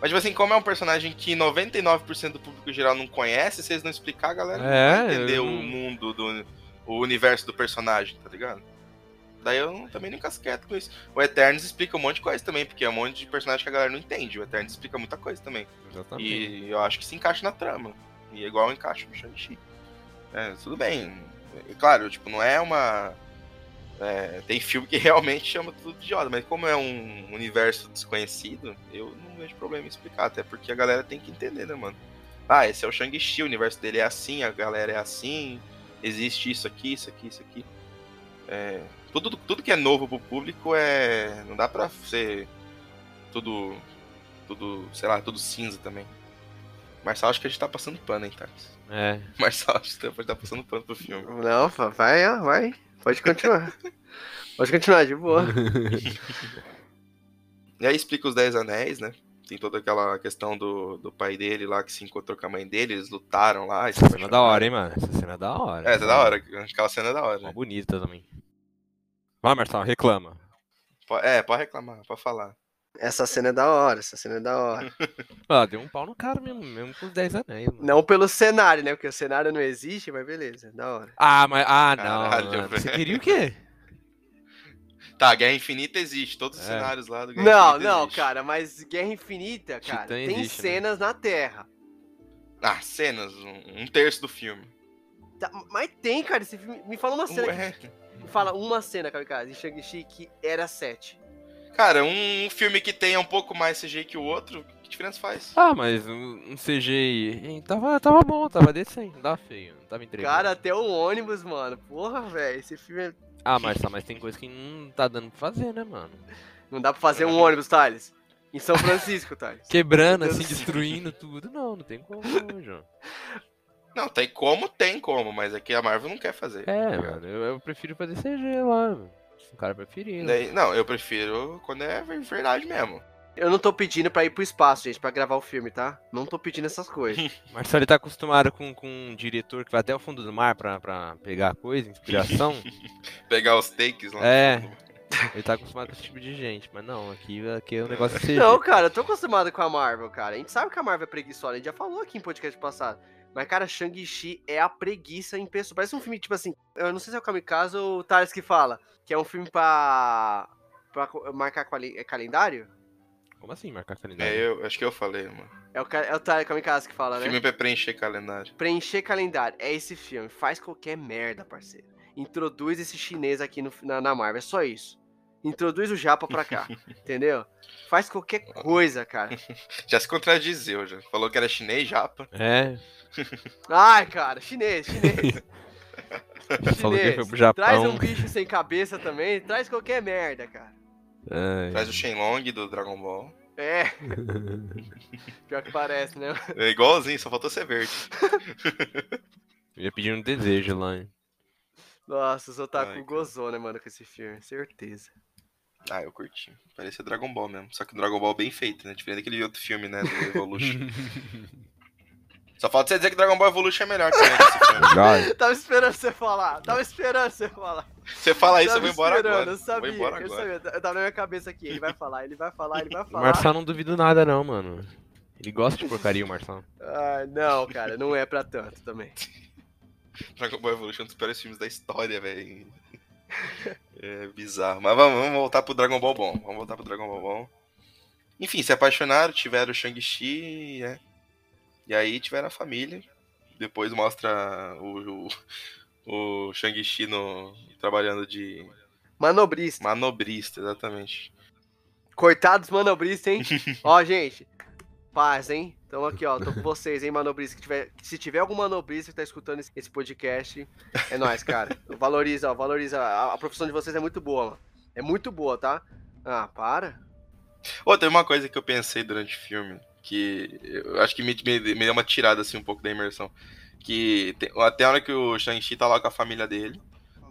Mas, tipo assim, como é um personagem que 99% do público geral não conhece, se eles não explicar, a galera é, não vai entender eu... o mundo do o universo do personagem, tá ligado? Daí eu também nunca se quieto com isso. O Eternos explica um monte de coisa também, porque é um monte de personagem que a galera não entende. O Eternos explica muita coisa também. Exatamente. E eu acho que se encaixa na trama. E é igual encaixa no Shang-Chi. É, tudo bem. Claro, tipo, não é uma. é, tem filme que realmente chama tudo de Yoda, mas como é um universo desconhecido, eu não vejo problema em explicar, até porque a galera tem que entender, né, mano? Ah, esse é o Shang-Chi, o universo dele é assim, a galera é assim, existe isso aqui, isso aqui, isso aqui. É, tudo, tudo que é novo pro público é. Não dá pra ser tudo. Tudo, sei lá, tudo cinza também. Marçal, acho que a gente tá passando pano, hein, Thales? É. Marçal, acho que você tá passando pano pro filme. Não, vai, ó, vai. Pode continuar. Pode continuar, de boa. E aí explica os Dez Anéis, né? Tem toda aquela questão do, do pai dele lá que se encontrou com a mãe dele, eles lutaram lá. Essa cena é da hora, hein, mano? Essa cena é da hora. É, tá da hora. Aquela cena é da hora, Mó né? bonita também. Vai, Marcelo, reclama. É, pode reclamar, pode falar. Essa cena é da hora, essa cena é da hora. Ah, deu um pau no cara mesmo, mesmo com os 10 anéis, mano. Não pelo cenário, né? Porque o cenário não existe, mas beleza, da hora. Ah, mas. Ah, não. Caralho. Você queria o quê? Tá, Guerra Infinita existe, todos os É. cenários lá do Guerra Não, Infinita não, existe. cara, mas Guerra Infinita, cara, Titã tem existe, né? cenas na Terra. Ah, cenas, um, um terço do filme. Tá, mas tem, cara, esse filme. Me fala uma cena. Ué. Me fala uma cena, Kamikaze, em Shang-Chi que era 7. Cara, um filme que tenha um pouco mais CGI que o outro, que diferença faz? Ah, mas um, um CGI. hein, Tava, tava bom, tava decente, não tava feio, não tava entregando. Cara, até o ônibus, mano. Porra, velho, esse filme é... Ah, Marcelo, mas tem coisa que não tá dando pra fazer, né, mano? Não dá pra fazer um ônibus, Thales. Em São Francisco, Thales. Quebrando, assim, destruindo tudo. Não, não tem como, não, João. Não, tem como, tem como, mas é que a Marvel não quer fazer. É, mano, eu, eu prefiro fazer CG lá, mano. O cara preferir. né? Daí- não, eu prefiro quando é verdade mesmo. Eu não tô pedindo pra ir pro espaço, gente, pra gravar o filme, tá? Não tô pedindo essas coisas. Marcelo ele tá acostumado com, com um diretor que vai até o fundo do mar pra, pra pegar coisa, inspiração. Pegar os takes lá. no É. ele tá acostumado com esse tipo de gente. Mas não, aqui, aqui é um negócio. Não, cara, eu tô acostumado com a Marvel, cara. A gente sabe que a Marvel é preguiçosa, a gente já falou aqui em podcast passado. Mas, cara, Shang-Chi é a preguiça em pessoa. Parece um filme, tipo assim, eu não sei se é o Kamikaze ou o Thales que fala, que é um filme pra, pra marcar é calendário? Como assim marcar calendário? É, eu acho que eu falei, mano. É o, é o Thales Kamikaze que fala, né? Filme pra preencher calendário. Preencher calendário. É esse filme. Faz qualquer merda, parceiro. Introduz esse chinês aqui no, na, na Marvel. É só isso. Introduz o Japa pra cá. entendeu? Faz qualquer coisa, cara. Já se contradizeu, já. Falou que era chinês, japa. É, Ai, cara, chinês, chinês. falou que Chinês. foi pro Japão. Traz um bicho sem cabeça também. Traz qualquer merda, cara. Ai. Traz o Shenlong do Dragon Ball. É. Pior que parece, né? É igualzinho, só faltou ser verde. Eu ia pedir um desejo lá. hein? Nossa, o Zotaku Ai, gozou, né, mano, com esse filme. Certeza. Ah, eu curti. Parecia Dragon Ball mesmo. Só que o Dragon Ball bem feito, né? Diferente daquele outro filme, né? Do Evolution. Só falta você dizer que Dragon Ball Evolution é melhor também que esse Tava esperando você falar. Tava esperando você falar. Você fala isso, eu vou embora esperando, agora. Eu sabia, vou embora eu agora. sabia. Tava na minha cabeça aqui. Ele vai falar, ele vai falar, ele vai o falar. Marçal não duvido nada, não, mano. Ele gosta de porcaria, o Marçal. Ah, não, cara, não é pra tanto também. Dragon Ball Evolution é um dos piores filmes da história, velho. É bizarro. Mas vamos, vamos voltar pro Dragon Ball bom. Vamos voltar pro Dragon Ball bom. Enfim, se apaixonaram, tiveram o Shang-Chi, né? E aí tiveram a família. Depois mostra o, o, o Shang-Chi no, trabalhando de Manobrista. manobrista, exatamente. Coitados manobristas, hein? ó, gente. Paz, hein? Então aqui, ó. Tô com vocês, hein, manobrista. Que tiver, se tiver algum manobrista que tá escutando esse, esse podcast, é nóis, cara. Valoriza, ó. Valoriza. A, a profissão de vocês é muito boa, mano. É muito boa, tá? Ah, para. Ô, tem uma coisa que eu pensei durante o filme, que eu acho que me, me, me deu uma tirada assim um pouco da imersão. Que tem- até a hora que o Shang-Chi tá lá com a família dele.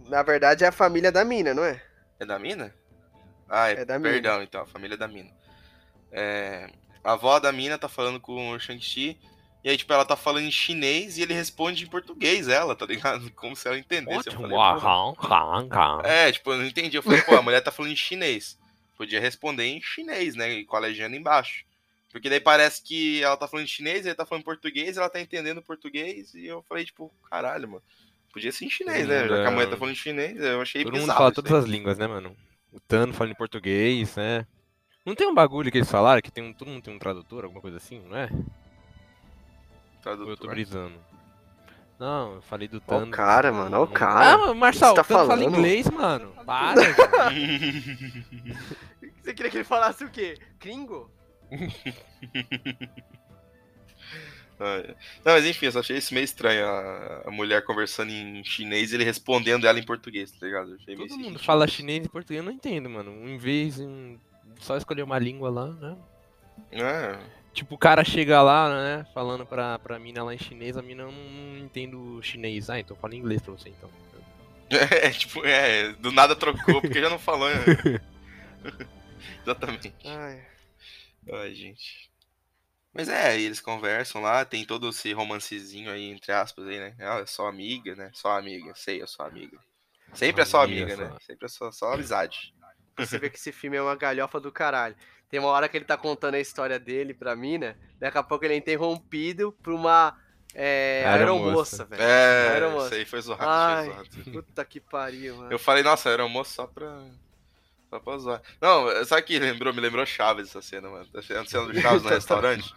Na verdade, é a família da mina, não é? É da mina? Ah, é, É da mina. perdão, então, a família da mina. É, a avó da mina tá falando com o Shang-Chi. E aí, tipo, ela tá falando em chinês e ele responde em português, ela, tá ligado? Como se ela entendesse. Eu falei. É, tipo, eu não entendi. Eu falei, pô, a mulher tá falando em chinês. Podia responder em chinês, né? e Com a legenda embaixo. Porque daí parece que ela tá falando chinês, ele tá falando português, ela tá entendendo português, e eu falei, tipo, caralho, mano. Podia ser em chinês, né? Já que a mulher tá falando chinês, eu achei Todo mundo bizarro. fala isso todas as línguas, né, mano? O Tano fala em português, né? Não tem um bagulho que eles falaram que tem um, todo mundo tem um tradutor, alguma coisa assim, não é? Ou eu tô Tradutor. brisando? Não, eu falei do Ó Thanos. o cara, mano, ó o Ah, cara. mano, Marçal, que o você tá Thanos fala falando? inglês, mano. Para. Você queria que ele falasse o quê? Kringo? Não, mas enfim, eu só achei isso meio estranho. A, mulher conversando em chinês e ele respondendo ela em português, tá ligado? Todo mundo fala chinês e português, eu não entendo, mano. Em vez de só escolher uma língua lá, né? É, Tipo, o cara chega lá, né, falando pra, pra mina lá em chinês, a mina não, não entendo chinês. Ah, então fala inglês pra você, então. é, tipo, é, do nada trocou, porque já não falou. né? Exatamente. Ai. Ai, gente. Mas é, eles conversam lá, tem todo esse romancezinho aí, entre aspas, aí, né? Ah, é só amiga, né? Só amiga, sei, é só amiga. Sempre é só Amiga, né? Sempre é só, só amizade. Você vê que esse filme é uma galhofa do caralho. Tem uma hora que ele tá contando a história dele pra mina, daqui a pouco ele é interrompido por uma é, Aeromoça. aeromoça, velho. É, Aeromoça. isso aí foi zoado, Ai. foi zoado. Puta que pariu, mano. Eu falei, nossa, era almoço só pra. Só pra zoar. Não, sabe que lembrou? Me lembrou Chaves essa cena, mano. A cena do Chaves no restaurante.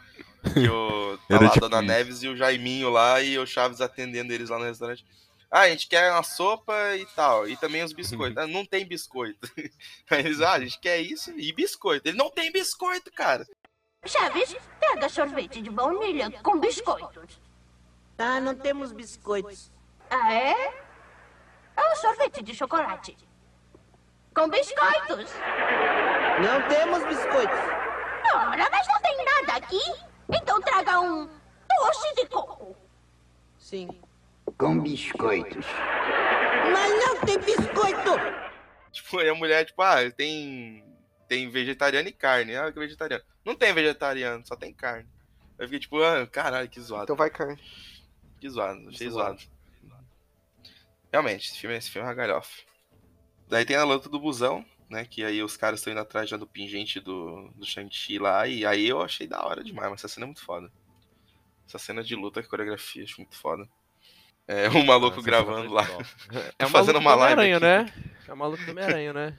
Que o. Tá lá a tipo Dona isso. Neves e o Jaiminho lá e o Chaves atendendo eles lá no restaurante. Ah, a gente quer uma sopa e tal. E também os biscoitos. Ah, não tem biscoito. Aí eles, ah, a gente quer isso e biscoito. Ele não tem biscoito, cara. Chaves, pega sorvete de baunilha com biscoitos. Ah, não temos biscoitos. Ah, é? É um sorvete de chocolate. Com biscoitos. Não temos biscoitos. Ora, mas não tem nada aqui. Então traga um doce de coco. Sim. com biscoitos. Mas não tem biscoito. Tipo, aí a mulher, tipo, ah, tem. Tem vegetariano e carne. Ah, que vegetariano. Não tem vegetariano, só tem carne. Eu fiquei tipo, ah, caralho, que zoado. Então vai carne. Que zoado, achei Zoado. zoado. Realmente, esse filme, esse filme é uma galhofa. Daí tem a luta do busão, né? Que aí os caras estão indo atrás já do pingente do, do Shang-Chi lá. E aí eu achei da hora demais, mas essa cena é muito foda. Essa cena de luta, coreografia, acho muito foda. É, o maluco Nossa, gravando lá. foi top. É o Fazendo maluco uma do live Homem-Aranha, aqui. né? É o maluco do Homem-Aranha, né?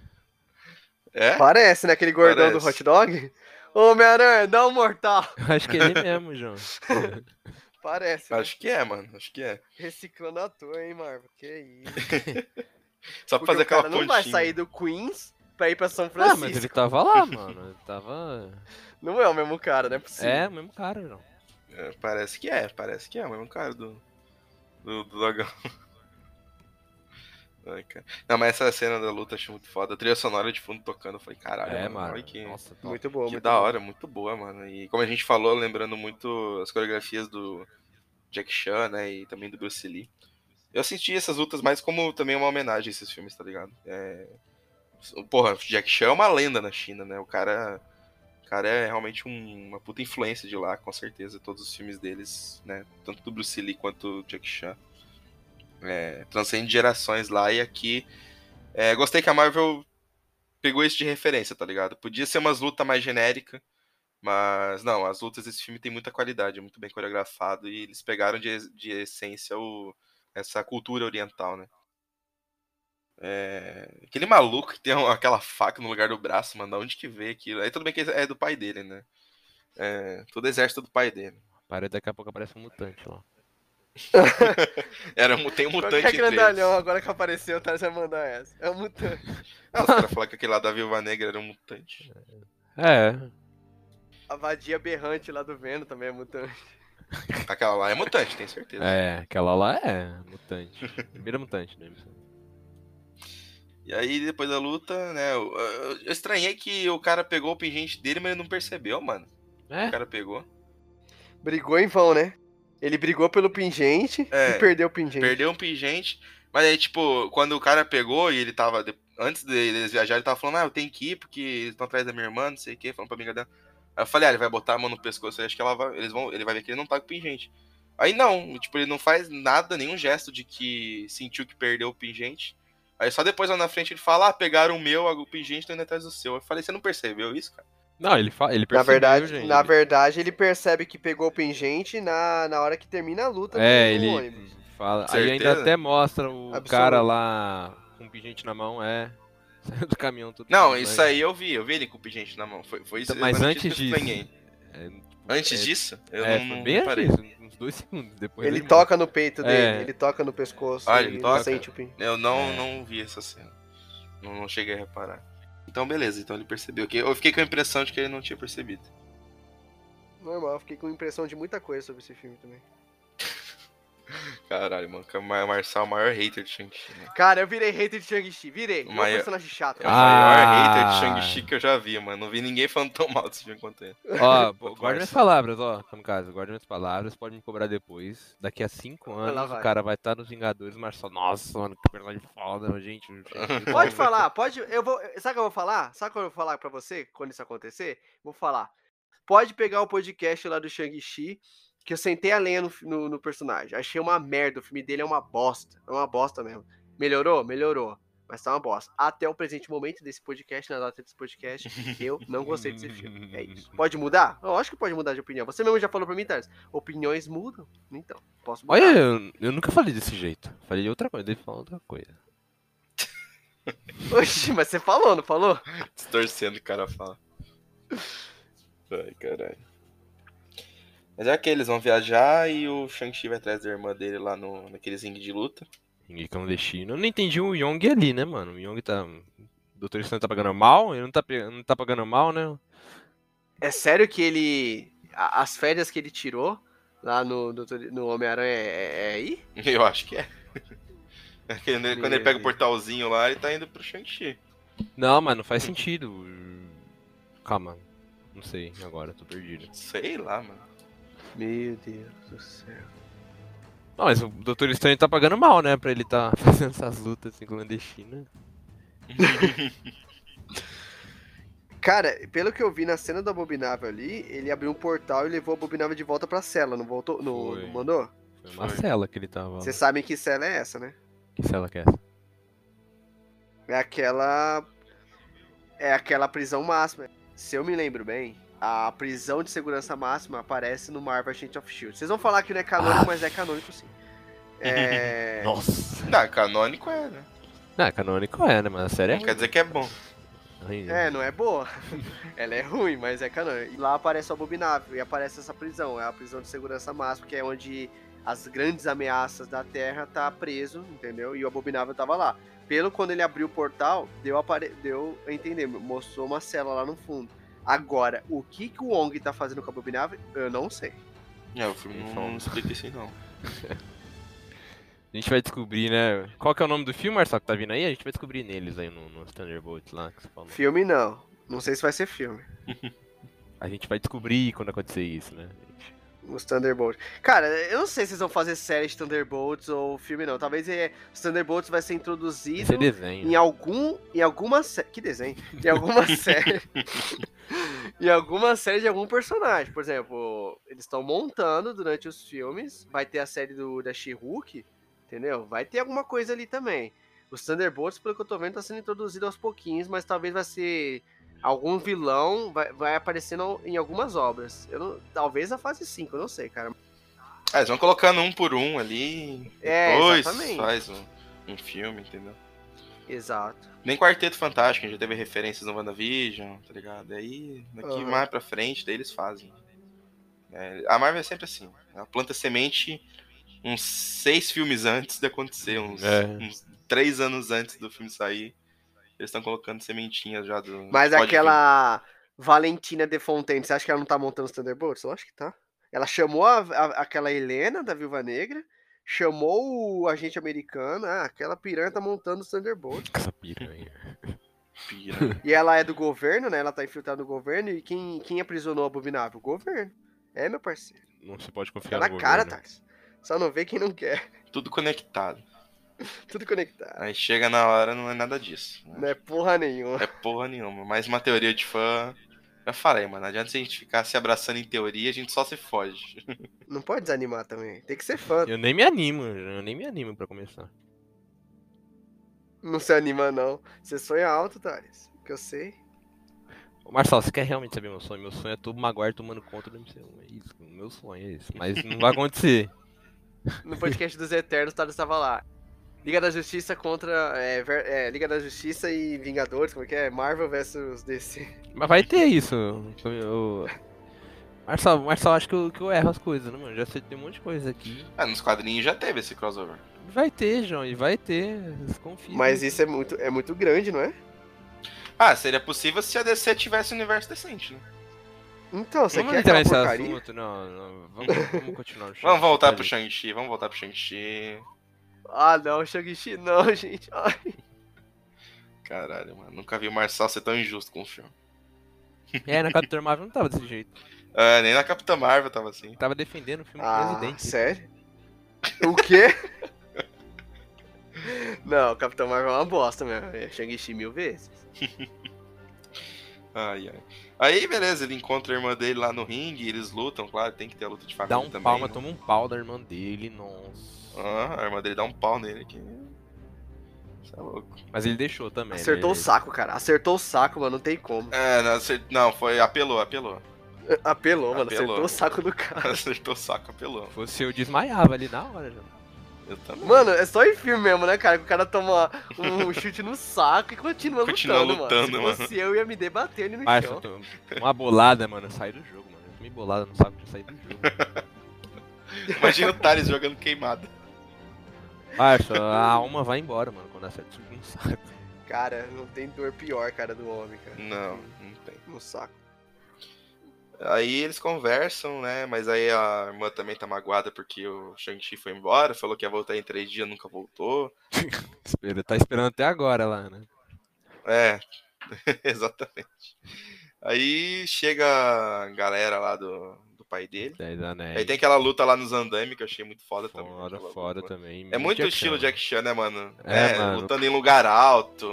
É? Parece, né? Aquele gordão do Parece. hot dog. Ô, Homem-Aranha, dá um mortal. Acho que é ele mesmo, João. Parece. né? Acho que é, mano. Acho que é. Reciclando ator, hein, Marvel? Que isso. Só pra fazer o aquela cara pontinha. não vai sair do Queens pra ir pra São Ah, Francisco. mas ele tava lá, mano. Ele tava. Não é o mesmo cara, não é possível. É, o mesmo cara, João. É, parece que é, parece que é o mesmo cara do. Do, do Dogão. Ai, cara. Não, mas essa cena da luta eu achei muito foda. A trilha sonora de fundo tocando, eu falei, caralho, É, mano, mano. que, Nossa, top. Muito boa, que muito da boa. hora, muito boa, mano. E como a gente falou, lembrando muito as coreografias do Jack Chan, né, e também do Bruce Lee. Eu assisti essas lutas mais como também uma homenagem a esses filmes, tá ligado? É... Porra, Jack Chan é uma lenda na China, né? O cara, o cara é realmente um- uma puta influência de lá, com certeza. Todos os filmes deles, né? Tanto do Bruce Lee quanto do Jack Chan. É, transcende gerações lá e aqui. é, gostei que a Marvel pegou isso de referência, tá ligado? Podia ser umas lutas mais genéricas, mas não, as lutas desse filme tem muita qualidade, é muito bem coreografado e eles pegaram de, de essência o, essa cultura oriental, né? É, aquele maluco que tem aquela faca no lugar do braço, mano, da onde que veio aquilo? Aí tudo bem que é do pai dele, né? É, todo exército do pai dele. Para daqui a pouco aparece um mutante lá. Era, um- tem um mutante Qualquer entre eles. grandalhão agora que apareceu, o Thales vai mandar essa. É um mutante. Ah, os caras falaram que aquele lá da Viúva Negra era um mutante. É, A vadia berrante lá do Venom também é mutante. Aquela lá é mutante, tenho certeza. é, aquela lá é mutante. Primeira mutante, né? E aí, depois da luta, né? Eu, eu- estranhei que o cara pegou o pingente dele, mas ele não percebeu, mano. É, O cara pegou. Brigou em vão, né? Ele brigou pelo pingente É, e perdeu o pingente. Perdeu um pingente. Mas aí, tipo, quando o cara pegou e ele tava. de- Antes deles viajarem, ele tava falando, ah, eu tenho que ir, porque eles estão atrás da minha irmã, não sei o que, falando pra amiga dela. Aí eu falei, ah, ele vai botar a mão no pescoço, eu acho que ela vai, eles vão, ele vai ver que ele não tá com pingente. Aí não, tipo, ele não faz nada, nenhum gesto de que sentiu que perdeu o pingente. Aí só depois lá na frente ele fala, ah, pegaram o meu, o pingente tá indo atrás do seu. Eu falei, você não percebeu isso, cara? Não, ele, fa... ele Na percebeu, verdade, gente. na Ele- verdade, ele percebe que pegou o pingente na, na hora que termina a luta É, ele ônibus. fala. Aí ainda até mostra o Absoluto. cara lá com o pingente na mão, é. Saiu do caminhão tudo. Não, isso mas- aí eu vi, eu vi ele com o pingente na mão. Foi, foi isso Mas antes isso que eu disso, é, Antes É, disso, eu é, não, foi não bem parei. antes uns dois segundos depois. Ele toca no peito dele, É. ele toca no pescoço. Ah, ele toca? sente o pin. Eu não, É. não vi essa cena. Não, não cheguei a reparar. Então, beleza, então ele percebeu. Eu fiquei com a impressão de que ele não tinha percebido. Normal, eu fiquei com impressão de muita coisa sobre esse filme também. Caralho, mano, que o Mar- Marçal é o maior hater de Shang-Chi, né? Cara, eu virei hater de Shang-Chi, virei. O Meu maior- personagem chato. É o Ah. maior hater de Shang-Chi que eu já vi, mano. Não vi ninguém falando tão mal desse filme quanto ele. Ó, guarda minhas palavras, ó, Kamikaze, guarda minhas palavras, pode me cobrar depois. Daqui a cinco anos o cara vai estar nos Vingadores, mas só, nossa, mano, que personagem foda, gente. Pode falar, pode. Eu vou. Sabe o que eu vou falar? Sabe o que eu vou falar pra você quando isso acontecer? Vou falar. Pode pegar o podcast lá do Shang-Chi, que eu sentei a lenha no, no, no personagem. Achei uma merda. O filme dele é uma bosta. É uma bosta mesmo. Melhorou? Melhorou. Mas tá uma bosta. Até o presente momento desse podcast, na data desse podcast, eu não gostei desse filme. É isso. Pode mudar? Eu acho que pode mudar de opinião. Você mesmo já falou pra mim, Thales. Opiniões mudam? Então, posso mudar. Olha, eu, eu nunca falei desse jeito. Falei outra coisa, ele falou outra coisa. Oxi, mas você falou, não falou? Distorcendo o cara fala. Ai, caralho. Mas é que eles vão viajar e o Shang-Chi vai atrás da irmã dele lá no, naquele ringue de luta. Ninguém clandestino. Eu não entendi o Young ali, né, mano? O Young tá. O Doutor Estranho tá pagando mal? Ele não tá, não tá pagando mal, né? É sério que ele. As férias que ele tirou lá no, no Homem-Aranha é, é- é aí? Eu acho que é. É que ele- Quando ele pega o portalzinho lá, ele tá indo pro Shang-Chi. Não, mas não faz sentido. Calma. Não sei agora, tô perdido. Sei lá, mano. Meu Deus do céu. Não, mas o Doutor Estranho tá pagando mal, né? Pra ele tá fazendo essas lutas assim clandestinas. Cara, pelo que eu vi na cena do Abominável ali, ele abriu um portal e levou o Abominável de volta pra cela, não voltou? Não, Foi. não mandou? Foi uma Foi. cela que ele tava. Vocês sabem que cela é essa, né? Que cela que é essa? É aquela. É aquela prisão máxima. Se eu me lembro bem, a prisão de segurança máxima aparece no Marvel Agent of Shield. Vocês vão falar que não é canônico, Ah. mas é canônico sim. É. Nossa! Não, canônico é, né? Não, canônico é, né? Mas a série é quer dizer que é bom. ruim. É, não é boa. Ela é ruim, mas é canônico. E lá aparece o Abominável e aparece essa prisão. É a prisão de segurança máxima, que é onde as grandes ameaças da Terra tá preso, entendeu? E o Abominável tava lá. Pelo quando ele abriu o portal, deu, apare... deu a entender, mostrou uma cela lá no fundo. Agora, o que, que o Wong tá fazendo com o Abominável, eu não sei. É, o filme não, não explica assim, não. A gente vai descobrir, né? Qual que é o nome do filme, Marcelo, que tá vindo aí? A gente vai descobrir neles aí no, no Thunderbolts lá que você falou. Filme não. Não sei se vai ser filme. A gente vai descobrir quando acontecer isso, né? Os Thunderbolts. Cara, eu não sei se eles vão fazer série de Thunderbolts ou filme não. Talvez é, os Thunderbolts vai ser introduzido em algum em alguma série que desenho? Em alguma série. Em alguma série de algum personagem. Por exemplo eles estão montando durante os filmes vai ter a série do da She-Hulk entendeu? Vai ter alguma coisa ali também. Os Thunderbolts pelo que eu tô vendo tá sendo introduzido aos pouquinhos mas talvez vai ser algum vilão vai, vai aparecendo em algumas obras eu não, talvez a fase 5 eu não sei cara Ah, eles vão colocando um por um ali. É, depois exatamente. faz um, um filme, entendeu? exato Nem Quarteto Fantástico, a gente já teve referências no WandaVision, tá ligado? Aí, daqui Aham. mais pra frente, daí eles fazem. É, a Marvel é sempre assim. Ela planta semente uns seis filmes antes de acontecer, uns, É. uns três anos antes do filme sair. Eles estão colocando sementinhas já do. Mas aquela Valentina de Fontaine, você acha que ela não tá montando os Thunderbolts? Eu acho que tá. Ela chamou a- a- aquela Helena da Viúva Negra, chamou o agente americano, ah, aquela piranha tá montando os Thunderbolts. Essa piranha. vir, pira. E ela é do governo, né? Ela tá infiltrada no governo e quem, quem aprisionou o Abominável? O governo. É, meu parceiro. Não se pode Tá confiar na no cara, governo. Thales. Só não vê quem não quer. Tudo conectado. Tudo conectado. Aí chega na hora, não é nada disso. né? Não é porra nenhuma. É porra nenhuma. Mais uma teoria de fã. Já falei, mano. Não adianta se a gente ficar se abraçando em teoria, a gente só se foge. Não pode desanimar também. Tem que ser fã. Eu nem me animo, eu nem me animo pra começar. Não se anima, não. Você sonha alto, Thales. Que eu sei. Ô, Marcelo, você quer realmente saber meu sonho? Meu sonho é todo Maguire tomando conta do MCU. É isso, o meu sonho é isso. Mas não vai acontecer. No podcast dos Eternos, o Thales estava lá. Liga da Justiça contra. É, ver- é, Liga da Justiça e Vingadores, como é que é? Marvel versus DC. Mas vai ter isso. Eu- Marçal, Marçal acho que eu, que eu erro as coisas, né, mano? Já sei tem um monte de coisa aqui. Ah, nos quadrinhos já teve esse crossover. Vai ter, João, e vai ter. Confia. Mas isso é muito, é muito grande, não é? Ah, seria possível se a DC tivesse um universo decente, né? Então, você Vamos quer entrar nesse assunto? Não, não. Vamos, vamos continuar Vamos voltar pro chão. Shang-Chi, vamos voltar pro Shang-Chi. Ah, não, Shang-Chi não, gente. Ai. Caralho, mano. Nunca vi o Marçal ser tão injusto com o filme. É, na Capitã Marvel não tava desse jeito. Ah, nem na Capitã Marvel tava assim. Tava defendendo o filme do Ah, presidente. sério? O quê? Não, Capitão Marvel é uma bosta mesmo. É Shang-Chi mil vezes. Ai, ai. Aí, beleza, ele encontra a irmã dele lá no ringue, eles lutam, claro, tem que ter a luta de família Dá um também. palma, né? toma um pau da irmã dele, nossa. Ah, a irmã dele dá um pau nele aqui. Isso é louco. Mas ele deixou também. Acertou né? o saco, cara. Acertou o saco, mano. Não tem como. É, não, acer- não, foi. Apelou, apelou. Apelou, mano. Apelou. Acertou o saco do cara. Acertou o saco, apelou. Se fosse eu, desmaiava ali na hora já. Eu também. Mano, é só em filme mesmo, né, cara? Que o cara toma um chute no saco e continua, Continua lutando, lutando, mano. mano. Se fosse eu, ia me debater ali no Parça, chão. tô- uma bolada, mano, sai do jogo, mano. Eu tomei bolada no saco de sair do jogo. Imagina o Thales jogando queimado. Parça, a alma vai embora, mano, quando acerta no saco. Cara, não tem dor pior, cara, do homem, cara. Não, não tem. No saco. Aí eles conversam, né? Mas aí a irmã também tá magoada porque o Shang-Chi foi embora, falou que ia voltar em três dias, nunca voltou. Espera, tá esperando até agora lá, né? É, exatamente. Aí chega a galera lá do pai dele. Dez anéis. Aí tem aquela luta lá nos andaime que eu achei muito foda também. Fora, também. É muito Jack estilo Chan, Jack Chan, né, mano? É, É, mano. lutando em lugar alto.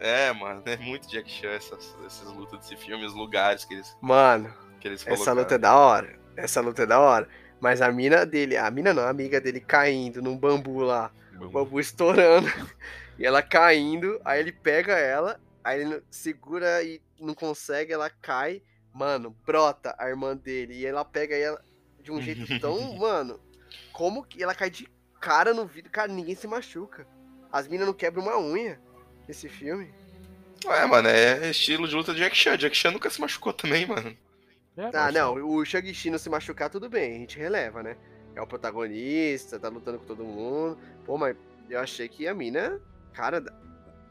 É, mano, é muito Jack Chan essas, essas lutas desse filme, os lugares que eles, Mano, que eles essa luta é da hora. Essa luta é da hora. Mas a mina dele, a mina não, a amiga dele caindo num bambu lá. O mano. bambu estourando. E ela caindo, aí ele pega ela, aí ele segura e não consegue, ela cai. Mano, brota a irmã dele. E ela pega ela de um jeito tão. Mano, como que ela cai de cara no vidro? Cara, ninguém se machuca. As minas não quebram uma unha nesse filme. É, mano, é estilo de luta de Jack Chan. Jack Chan nunca se machucou também, mano. É, Ah, não, o Shang-Chi não se machucar, tudo bem, a gente releva, né? É o protagonista, tá lutando com todo mundo. Pô, mas eu achei que a mina, cara,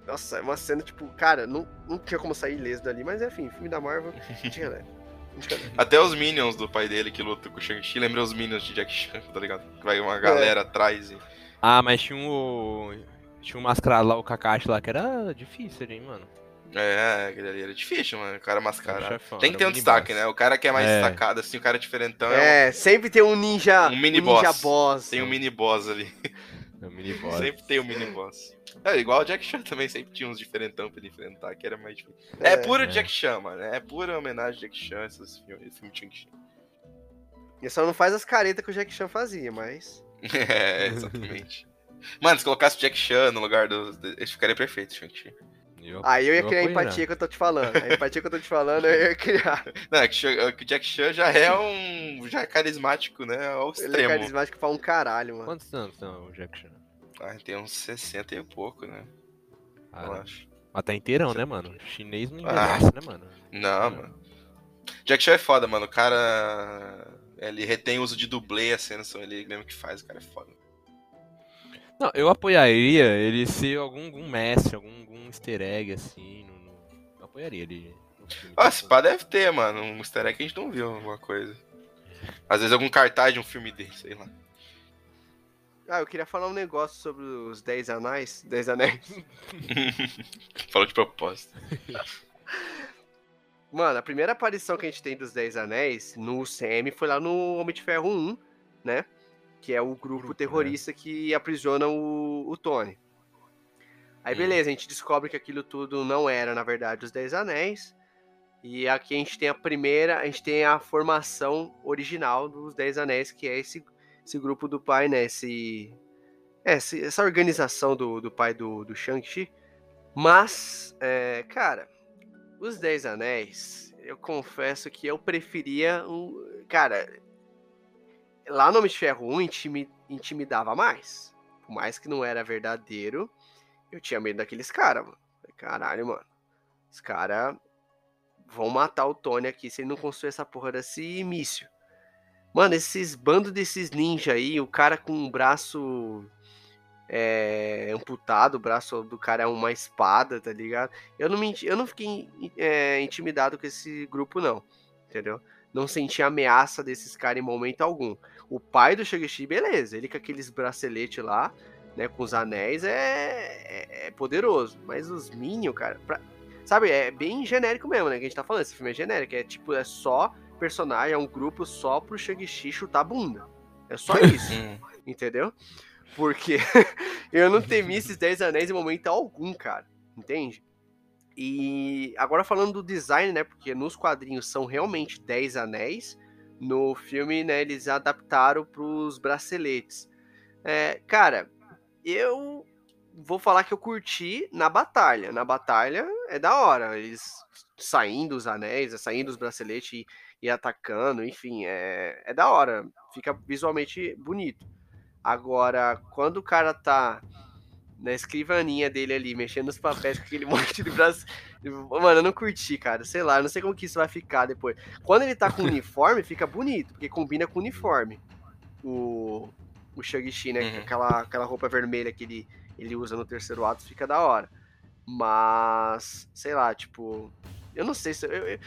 nossa, é uma cena tipo, cara, não, não tinha como sair ileso dali, mas enfim, filme da Marvel, a gente releva. A gente releva. Até os Minions do pai dele que luta com o Shang-Chi, lembra os Minions de Jack Chan, tá ligado? Que vai uma galera atrás e... Ah, mas tinha um. Tinha um mascarado lá, o Kakashi lá, que era difícil, hein, mano. É, aquele ali era difícil, mano, o cara mascarado. chefão, Tem que ter um destaque, boss. né? O cara que é mais É. destacado, assim, o cara diferentão é, É, sempre tem um ninja, Um mini ninja boss. boss. tem um mini boss ali. É o mini boss. Sempre tem um mini boss. É, igual o Jack Chan também, sempre tinha uns diferentão pra ele enfrentar, que era mais difícil. É, É. puro É. Jack Chan, mano. É pura homenagem a Jack Chan, esses filmes, esse filme de Shang-Chi. Ele só não faz as caretas que o Jack Chan fazia, mas... É, exatamente. Mano, se colocasse o Jack Chan no lugar do. Ele ficaria perfeito, Shang-Chi. Eu- Aí eu ia criar a apoio, né? empatia que eu tô te falando. A empatia que eu tô te falando, eu ia criar. Não, é que, Chan- é que o Jack Chan já é um. já é carismático, né? Ao Ele é extremo. carismático pra um caralho, mano. Quantos anos tem o Jack Chan? Ah, tem uns 60 e pouco, né? Ah, eu acho. Mas tá inteirão, né, mano? Chinês não Ah. envelhece, né, mano? Não, mano. Jack Chan é foda, mano. O cara. Ele retém o uso de dublê, a cena são ele mesmo que faz, o cara é foda. Não, eu apoiaria ele ser algum, algum mestre, algum, algum easter egg, assim. No, no- Eu apoiaria ele. no filme. Ah, esse pá deve ter, mano. Um easter egg que a gente não viu, alguma coisa. Às vezes algum cartaz de um filme dele, sei lá. Ah, eu queria falar um negócio sobre os 10 anais. 10 anéis. Falou de propósito. Mano, a primeira aparição que a gente tem dos 10 anéis no CM foi lá no Homem de Ferro 1, né? Que é o grupo, Grupo, terrorista que aprisiona o, o Tony. Aí Hum. beleza, a gente descobre que aquilo tudo não era, na verdade, os 10 anéis. E aqui a gente tem a primeira, a gente tem a formação original dos 10 anéis, que é esse, esse grupo do pai, né? Esse, é, esse- essa organização do, do pai do, do Shang-Chi. Mas, é, cara, os Dez Anéis, eu confesso que eu preferia um. Cara, lá no Homem de Ferro 1 intimi- intimidava mais. Por mais que não era verdadeiro, eu tinha medo daqueles caras, mano. Caralho, mano. Os caras vão matar o Tony aqui se ele não construir essa porra desse míssil. Mano, esses bandos desses ninja aí, o cara com um braço é, amputado, o braço do cara é uma espada, tá ligado? Eu não, me, eu não fiquei é, intimidado com esse grupo, não. Entendeu? Não senti ameaça desses caras em momento algum. O pai do Shang-Chi, beleza, ele com aqueles braceletes lá, né, com os anéis, é, é, é poderoso. Mas os Minions, cara, pra- sabe, é bem genérico mesmo, né, que a gente tá falando. Esse filme é genérico, é tipo, é só personagem, é um grupo só pro Shang-Chi chutar bunda. É só isso, entendeu? Porque eu não temi esses 10 anéis em momento algum, cara. Entende? E agora falando do design, né? Porque nos quadrinhos são realmente 10 anéis. No filme, né, eles adaptaram pros braceletes. É, cara, eu vou falar que eu curti na batalha. Na batalha é da hora. Eles saindo os anéis, saindo os braceletes e, e atacando, enfim, é, é da hora. Fica visualmente bonito. Agora, quando o cara tá na escrivaninha dele ali, mexendo nos papéis com aquele monte de braço. Mano, eu não curti, cara. Sei lá, eu não sei como que isso vai ficar depois. Quando ele tá com uniforme, fica bonito, porque combina com o uniforme. O, o Shang-Chi, né? Uhum. Aquela, aquela roupa vermelha que ele, ele usa no terceiro ato, fica da hora. Mas, sei lá, tipo. Eu não sei se. Eu, eu,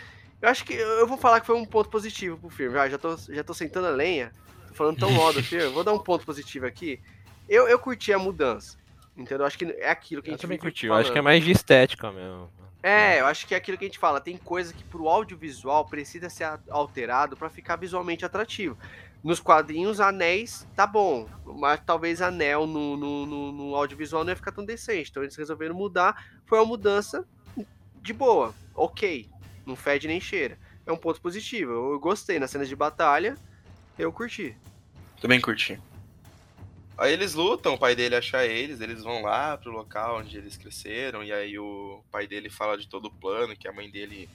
eu acho que eu vou falar que foi um ponto positivo pro filme. Ah, já, tô, já tô sentando a lenha. Tô falando tão mal do filme. eu Vou dar um ponto positivo aqui. Eu, eu curti a mudança. Entendeu? Eu acho que é aquilo que a Eu gente também vive curti, eu acho que é mais de estética mesmo. É, eu acho que é aquilo que a gente fala. Tem coisa que pro audiovisual precisa ser alterado pra ficar visualmente atrativo. Nos quadrinhos, anéis tá bom, mas talvez anel no, no, no- no audiovisual não ia ficar tão decente. Então eles resolveram mudar. Foi uma mudança de boa, ok. Não fede nem cheira. É um ponto positivo. Eu, eu gostei nas cenas de batalha, eu curti. Também curti. Aí eles lutam, o pai dele acha eles, eles vão lá pro local onde eles cresceram, e aí o pai dele fala de todo o plano, que a mãe dele,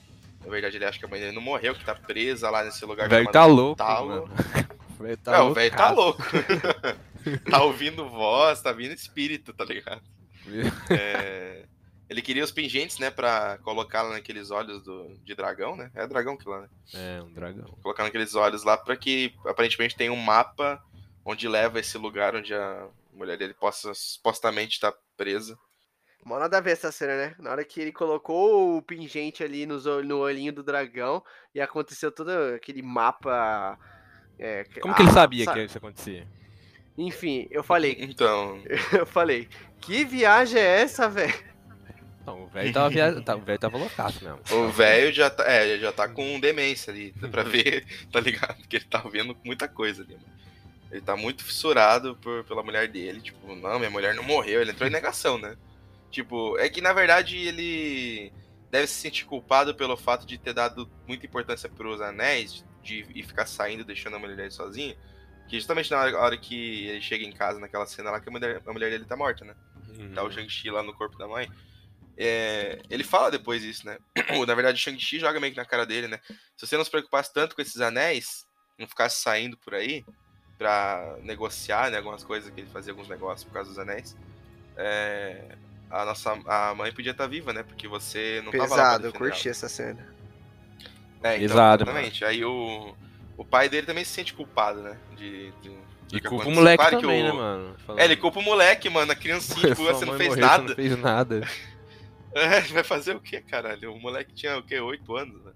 na verdade ele acha que a mãe dele não morreu, que tá presa lá nesse lugar O velho tá louco, Talo. mano. O velho tá é, o velho tá louco. tá ouvindo voz, tá vindo espírito, tá ligado? É, Ele queria os pingentes, né, pra colocar lá naqueles olhos do, de dragão, né? É dragão que lá, né? É, um dragão. colocar naqueles olhos lá pra que aparentemente tem um mapa onde leva esse lugar onde a mulher dele possa supostamente estar presa. Mó nada a ver essa cena, né? Na hora que ele colocou o pingente ali nos no olhinho do dragão e aconteceu todo aquele mapa. É, Como que ele ah, sabia sa- que isso acontecia? Enfim, eu falei, Então, eu falei, que viagem é essa, velho? Não, o velho tava, via... tá- o velho tava loucaço mesmo. o velho já tá, é, já tá com demência ali, dá pra ver, tá ligado? Porque ele tá vendo muita coisa ali, mano. Ele tá muito fissurado por, pela mulher dele, tipo, não, minha mulher não morreu, ele entrou em negação, né? Tipo, é que na verdade ele deve se sentir culpado pelo fato de ter dado muita importância pros anéis de, e ficar saindo, deixando a mulher dele sozinha. Que justamente na hora, que ele chega em casa, naquela cena lá, que a mulher, a mulher dele tá morta, né? Tá o Shang-Chi lá no corpo da mãe. É, ele fala depois isso, né? Na verdade, o Shang-Chi joga meio que na cara dele, né? Se você não se preocupasse tanto com esses anéis, não ficasse saindo por aí pra negociar, né? Algumas coisas que ele fazia, alguns negócios por causa dos anéis. é, a nossa a mãe podia estar viva, né? Porque você não tava lá Pesado, eu curti essa cena. É, então, Pesado, exatamente. Aí o, o pai dele também se sente culpado, né? De, de- E culpa o moleque Claro também, o- né, mano? Falando, É, ele culpa o moleque, mano, a criancinha, tipo, você não fez morreu, você nada. Não fez nada. É, vai fazer o quê, caralho? O moleque tinha o quê? 8 anos, né?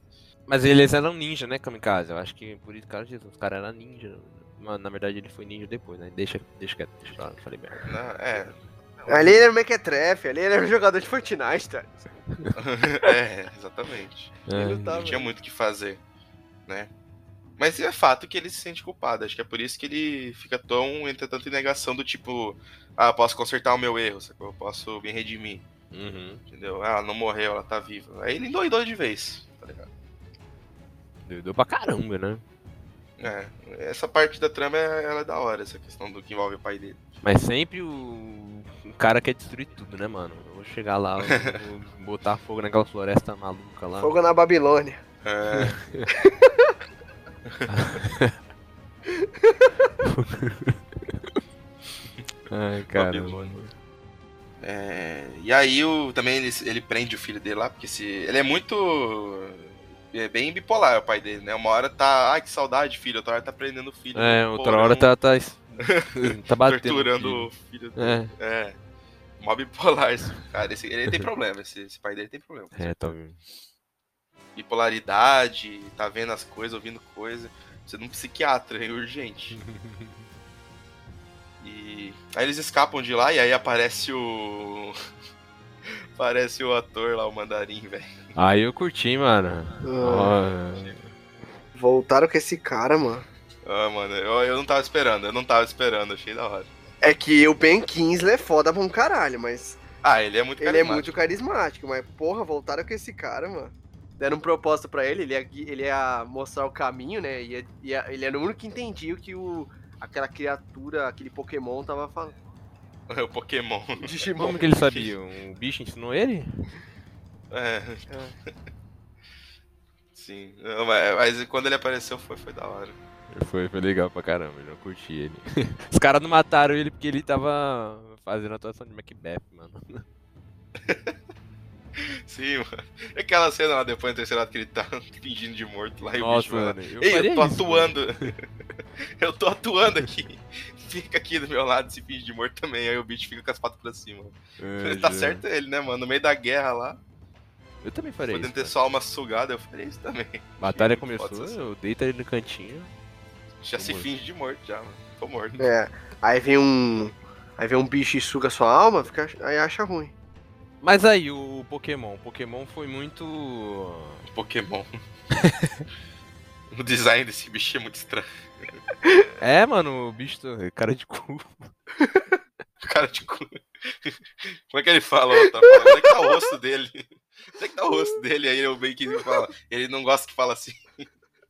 Mas eles eram ninja, né, Kamikaze? Eu acho que por isso, cara, Jesus, os caras eram ninja. Mas, na verdade, ele foi ninja depois, né? Deixa, deixa quieto, deixa lá, não falei merda. Não, é. Ali ele era mequetrefe, ali ele era um jogador de Fortnite, tá? é, exatamente. Ele É, não tava- Não tinha muito o que fazer, né? Mas é fato que ele se sente culpado. Acho que é por isso que ele fica tão, entra tanto em negação do tipo, ah, posso consertar o meu erro, sacou? eu posso me redimir, Uhum. entendeu? Ah, ela não morreu, ela tá viva. Aí ele endoidou de vez, tá ligado? Doidou pra caramba, né? É, essa parte da trama é, ela é da hora, essa questão do que envolve o pai dele. Mas sempre o, o cara quer destruir tudo, né, mano? Eu vou chegar lá, vou botar fogo naquela floresta maluca lá. Fogo na Babilônia. É, Ai, cara. É, e aí o, também ele, ele prende o filho dele lá, porque se. Ele é muito é bem bipolar o pai dele, né? Uma hora tá, ai que saudade, filho, outra hora tá prendendo o filho. É, no outra porão, hora tá, tá, tá batendo. torturando filho. o filho. É, É. Mó bipolar esse cara. Esse, ele tem problema, esse, esse pai dele tem problema. é, tá vendo. Bipolaridade, tá vendo as coisas, ouvindo coisa. Precisa de um psiquiatra, é urgente. E aí eles escapam de lá e aí aparece o. aparece o ator lá, o mandarim, velho. Aí eu curti, mano. Ah, Ó, voltaram com esse cara, mano. Ah, mano, eu, eu não tava esperando, eu não tava esperando, achei da hora. É que o Ben Kingsley é foda pra um caralho, mas Ah, ele é muito ele é carismático. muito carismático. Mas, porra, voltaram com esse cara, mano. Deram um propósito pra ele, ele ia, ele ia mostrar o caminho, né? Ia, ia- ele era o único que entendia o que o, aquela criatura, aquele Pokémon tava falando. É o Pokémon. Digimon. como que ele sabia? Um bicho ensinou ele? É. Sim. Não, mas, mas quando ele apareceu foi, foi da hora. Foi, foi legal pra caramba, eu curti ele. Os caras não mataram ele porque ele tava fazendo a atuação de Macbeth, mano. Sim, mano. E Aquela cena lá depois do terceiro ato que ele tá fingindo de morto lá e o bicho mano. Eu Ei, eu tô isso, atuando. eu tô atuando aqui. Fica aqui do meu lado, se finge de morto também. Aí o bicho fica com as patas pra cima. É, tá já. certo ele, né, mano? No meio da guerra lá, Eu também faria podendo isso. ter cara. só uma sugada, eu faria isso também. Batalha começou, eu deito ele no cantinho. Já Tô se morto. finge de morto, já, mano. Tô morto. É. Aí vem um. Aí vem um bicho e suga sua alma, fica, aí acha ruim. Mas aí, o Pokémon. O Pokémon foi muito. Pokémon. o design desse bicho é muito estranho. É, mano, o bicho. tá- Cara de cu. Cara de cu. Como é que ele fala? Tá falando? Onde é que tá o rosto dele? Onde é que tá o rosto dele? Aí o bem que fala. Ele não gosta que fala assim.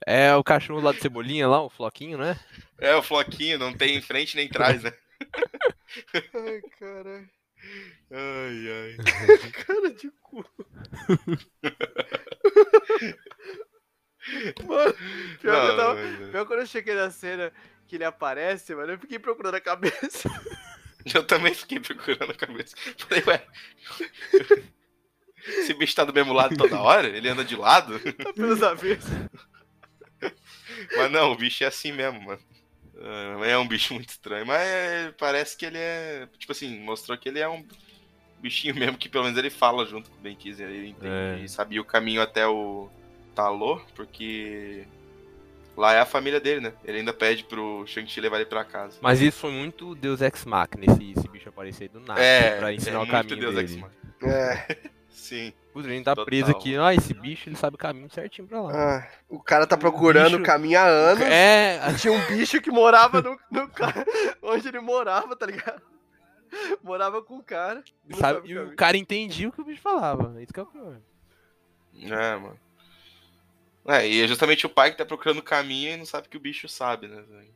É o cachorro lá de cebolinha lá, o floquinho, né? É, o floquinho, não tem frente nem trás, né? Ai, caralho. Ai, ai. Cara de cu. Mano, pior, que eu Não, tava, mas, pior quando eu cheguei na cena que ele aparece, mano, eu fiquei procurando a cabeça. Eu também fiquei procurando a cabeça. Falei, ué. Esse bicho tá do mesmo lado toda hora? Ele anda de lado? Tá pelos avessos. Mas não, o bicho é assim mesmo, mano. Ah, É um bicho muito estranho, mas é- parece que ele é. Tipo assim, mostrou que ele é um bichinho mesmo, que pelo menos ele fala junto com o Ben Kizer. Ele entende É. e sabia o caminho até o Talô, porque lá é a família dele, né? Ele ainda pede pro Shang-Chi levar ele pra casa. Mas isso foi muito Deus Ex Machina, esse, esse bicho aparecer do nada. é, pra ensinar é o caminho Deus dele. É. Sim. Putz, a gente tá Total. preso aqui, ó, esse bicho ele sabe o caminho certinho pra lá. Ah, o cara tá procurando o bicho- caminho há anos. É, Tinha um bicho que morava no, no onde ele morava, tá ligado? Morava com o cara. não sabe, sabe o e o cara entendia o que o bicho falava. Isso que é o pior. É, mano. É, e é justamente o pai que tá procurando o caminho e não sabe que o bicho sabe, né? velho?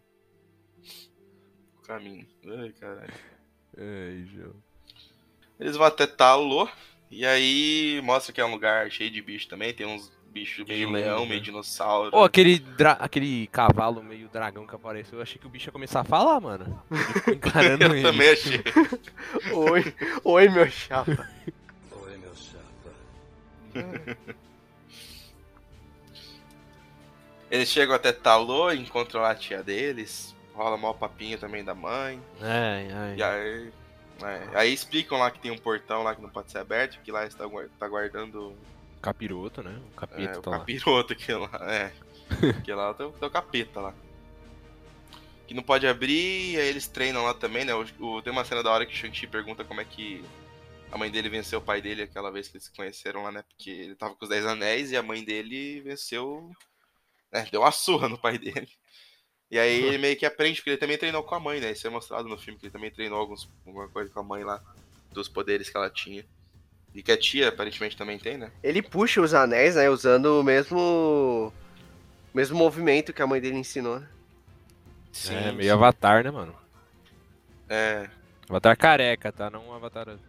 O caminho. Ai, caralho. Ai, João. Eles vão até Talo, e aí mostra que é um lugar cheio de bicho também. Tem uns bichos meio leão, né? meio dinossauro. Ô, aquele, dra- aquele cavalo meio dragão que apareceu, eu achei que o bicho ia começar a falar, mano. Encarando Eu ele. também achei. Oi, oi, meu chapa. Eles chegam até Talo, encontram lá a tia deles. Rola mal papinho também da mãe. Ai, ai. E aí. É, aí explicam lá que tem um portão lá que não pode ser aberto, que lá está tá guardando Capiroto, né? O é, capeta o tá lá. capiroto que lá. É. que lá tem, o- tem o capeta lá. Que não pode abrir, e aí eles treinam lá também, né? O, o- tem uma cena da hora que o Shang-Chi pergunta como é que a mãe dele venceu o pai dele aquela vez que eles se conheceram lá, né? Porque ele tava com os Dez Anéis e a mãe dele venceu. Né? Deu uma surra no pai dele. E aí ele meio que aprende, porque ele também treinou com a mãe, né? Isso é mostrado no filme, que ele também treinou alguns, alguma coisa com a mãe lá, dos poderes que ela tinha. E que a tia aparentemente também tem, né? Ele puxa os anéis, né? Usando o mesmo. mesmo movimento que a mãe dele ensinou, né? é, meio avatar, né, mano? É, Avatar careca, tá? Não um avatar azul.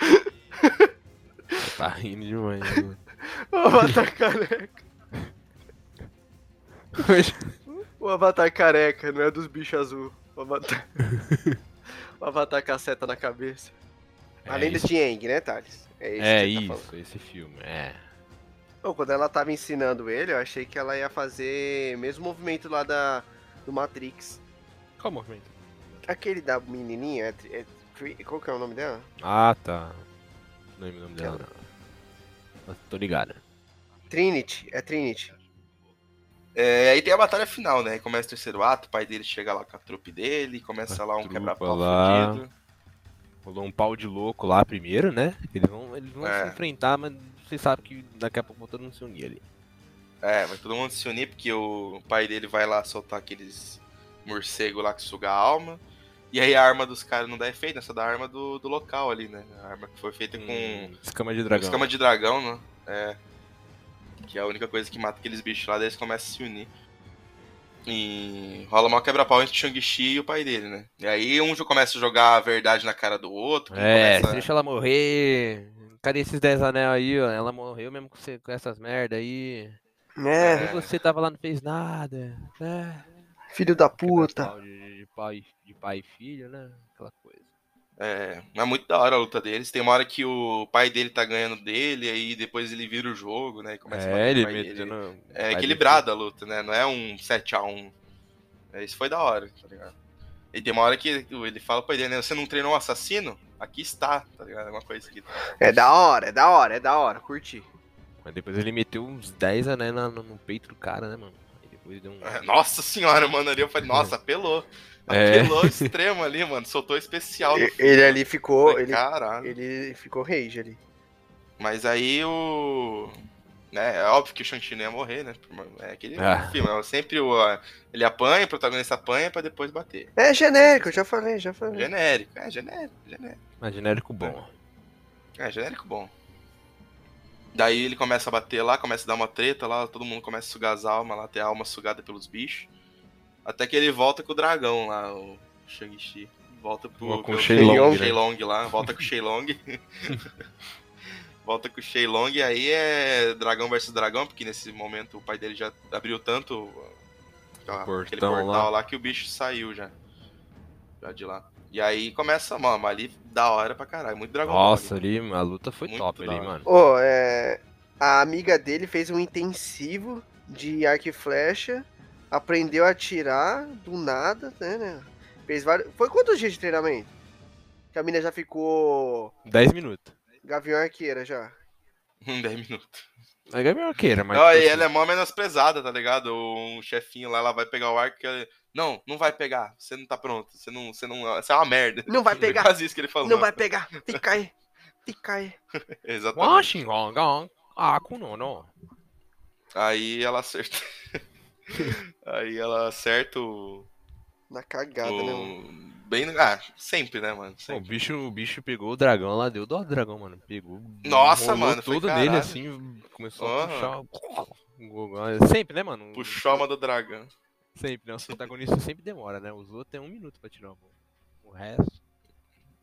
tá rindo demais, mano. O Avatar careca. O Avatar careca, não é dos bichos azul. O Avatar. o Avatar com a seta na cabeça. É Além isso. de Yang, né, Thales? É isso É que você tá isso, esse filme, é. Ô, quando ela tava ensinando ele, eu achei que ela ia fazer o mesmo movimento lá da, do Matrix. Qual movimento? Aquele da menininha, é, é qual que é o nome dela? Ah, tá. Não lembro o nome dela, não. Tô ligado. Trinity, é Trinity. É, aí tem a batalha final, né? Começa o terceiro ato, o pai dele chega lá com a trupe dele, começa A lá um quebra-pau fudido. Rolou um pau de louco lá primeiro, né? Eles vão, eles vão É. se enfrentar, mas você sabe que daqui a pouco todo mundo se unir ali. É, vai todo mundo se unir porque o pai dele vai lá soltar aqueles morcegos lá que suga a alma. E aí a arma dos caras não dá efeito, essa da arma do, do local ali, né? A arma que foi feita com Hum, escama de dragão. escama de dragão, né? É. Que é a única coisa que mata aqueles bichos lá, daí eles começam a se unir. E rola uma quebra-pau entre o Shang-Chi e o pai dele, né? E aí um já começa a jogar a verdade na cara do outro. É, começa- deixa ela morrer. Cadê esses 10 anel aí, ó? Ela morreu mesmo com, você- com essas merda aí. É, E você tava lá, não fez nada. É. filho da Puta. De, de pai, de pai e filho, né? Aquela coisa. É, é muito da hora a luta deles. Tem uma hora que o pai dele tá ganhando dele, aí depois ele vira o jogo, né? E começa a bater É, no ele metendo. É equilibrada a luta, né? Não é um 7x1. É, isso foi da hora, tá ligado? E tem uma hora que ele fala pro pai dele, né? Você não treinou um assassino? Aqui está, tá ligado? É uma coisa que. É da hora, é da hora, é da hora, curti. Mas depois ele meteu uns 10 anéis no, no peito do cara, né, mano? Aí depois deu um. É, Nossa senhora, mano, ali eu falei, nossa, apelou. É. Extremo ali, mano. Soltou especial. no E- filme, Ele ali ficou, Falei, ele, Caralho. ele ficou rage ali. Mas aí o. Né, é óbvio que o Shang-Chi não ia morrer, né? É aquele Ah. filme. é Sempre o, ele apanha, o protagonista apanha pra depois bater. É genérico, eu já falei, já falei. Genérico, é genérico, genérico. Mas genérico bom. É, genérico bom. Daí ele começa a bater lá, começa a dar uma treta lá, todo mundo começa a sugar as almas lá, ter a alma sugada pelos bichos. Até que ele volta com o dragão lá, o Shang-Chi. Volta pro, Com o pelo- Shenlong, pelo né? Shenlong lá, volta com o Shenlong. volta com o Shenlong e aí é dragão versus dragão, porque nesse momento o pai dele já abriu tanto aquela- aquele portão portal lá. lá. que o bicho saiu já. Já de lá. E aí começa, mano, ali da hora pra caralho, muito dragão. Nossa, ali. ali a luta foi Muito top ali, mano. Ô, é. A amiga dele fez um intensivo de arco e flecha, aprendeu a atirar do nada, né? né? Fez vários. Foi quantos dias de treinamento? Que a mina já ficou 10 minutos. gavião arqueira já. Um 10 minutos. É Gabriel Arqueira, mas. Não, tipo e assim, ela é mó menosprezada, tá ligado? Um chefinho lá, ela vai pegar o arco que ela... Não, não vai pegar. Você não tá pronto. Você não. Você não. Você é uma merda. Não vai Foi pegar, quase isso que ele falou. não vai pegar. Fica aí, fica aí. Exatamente. Washington, ah, com não, não. Aí ela acerta. Aí ela acerta o. Na cagada, né, mano? o... Bem. Ah, sempre, né, mano? Pô, o Sempre. bicho, o bicho pegou o dragão lá, deu dó do dragão, mano. Pegou. Nossa, mano, tudo nele assim, começou a Aham. puxar. Sempre, né, mano? Puxou a alma do dragão. Sempre, né? Os protagonistas sempre demora, né? Os outros tem um minuto pra tirar o gol. O resto.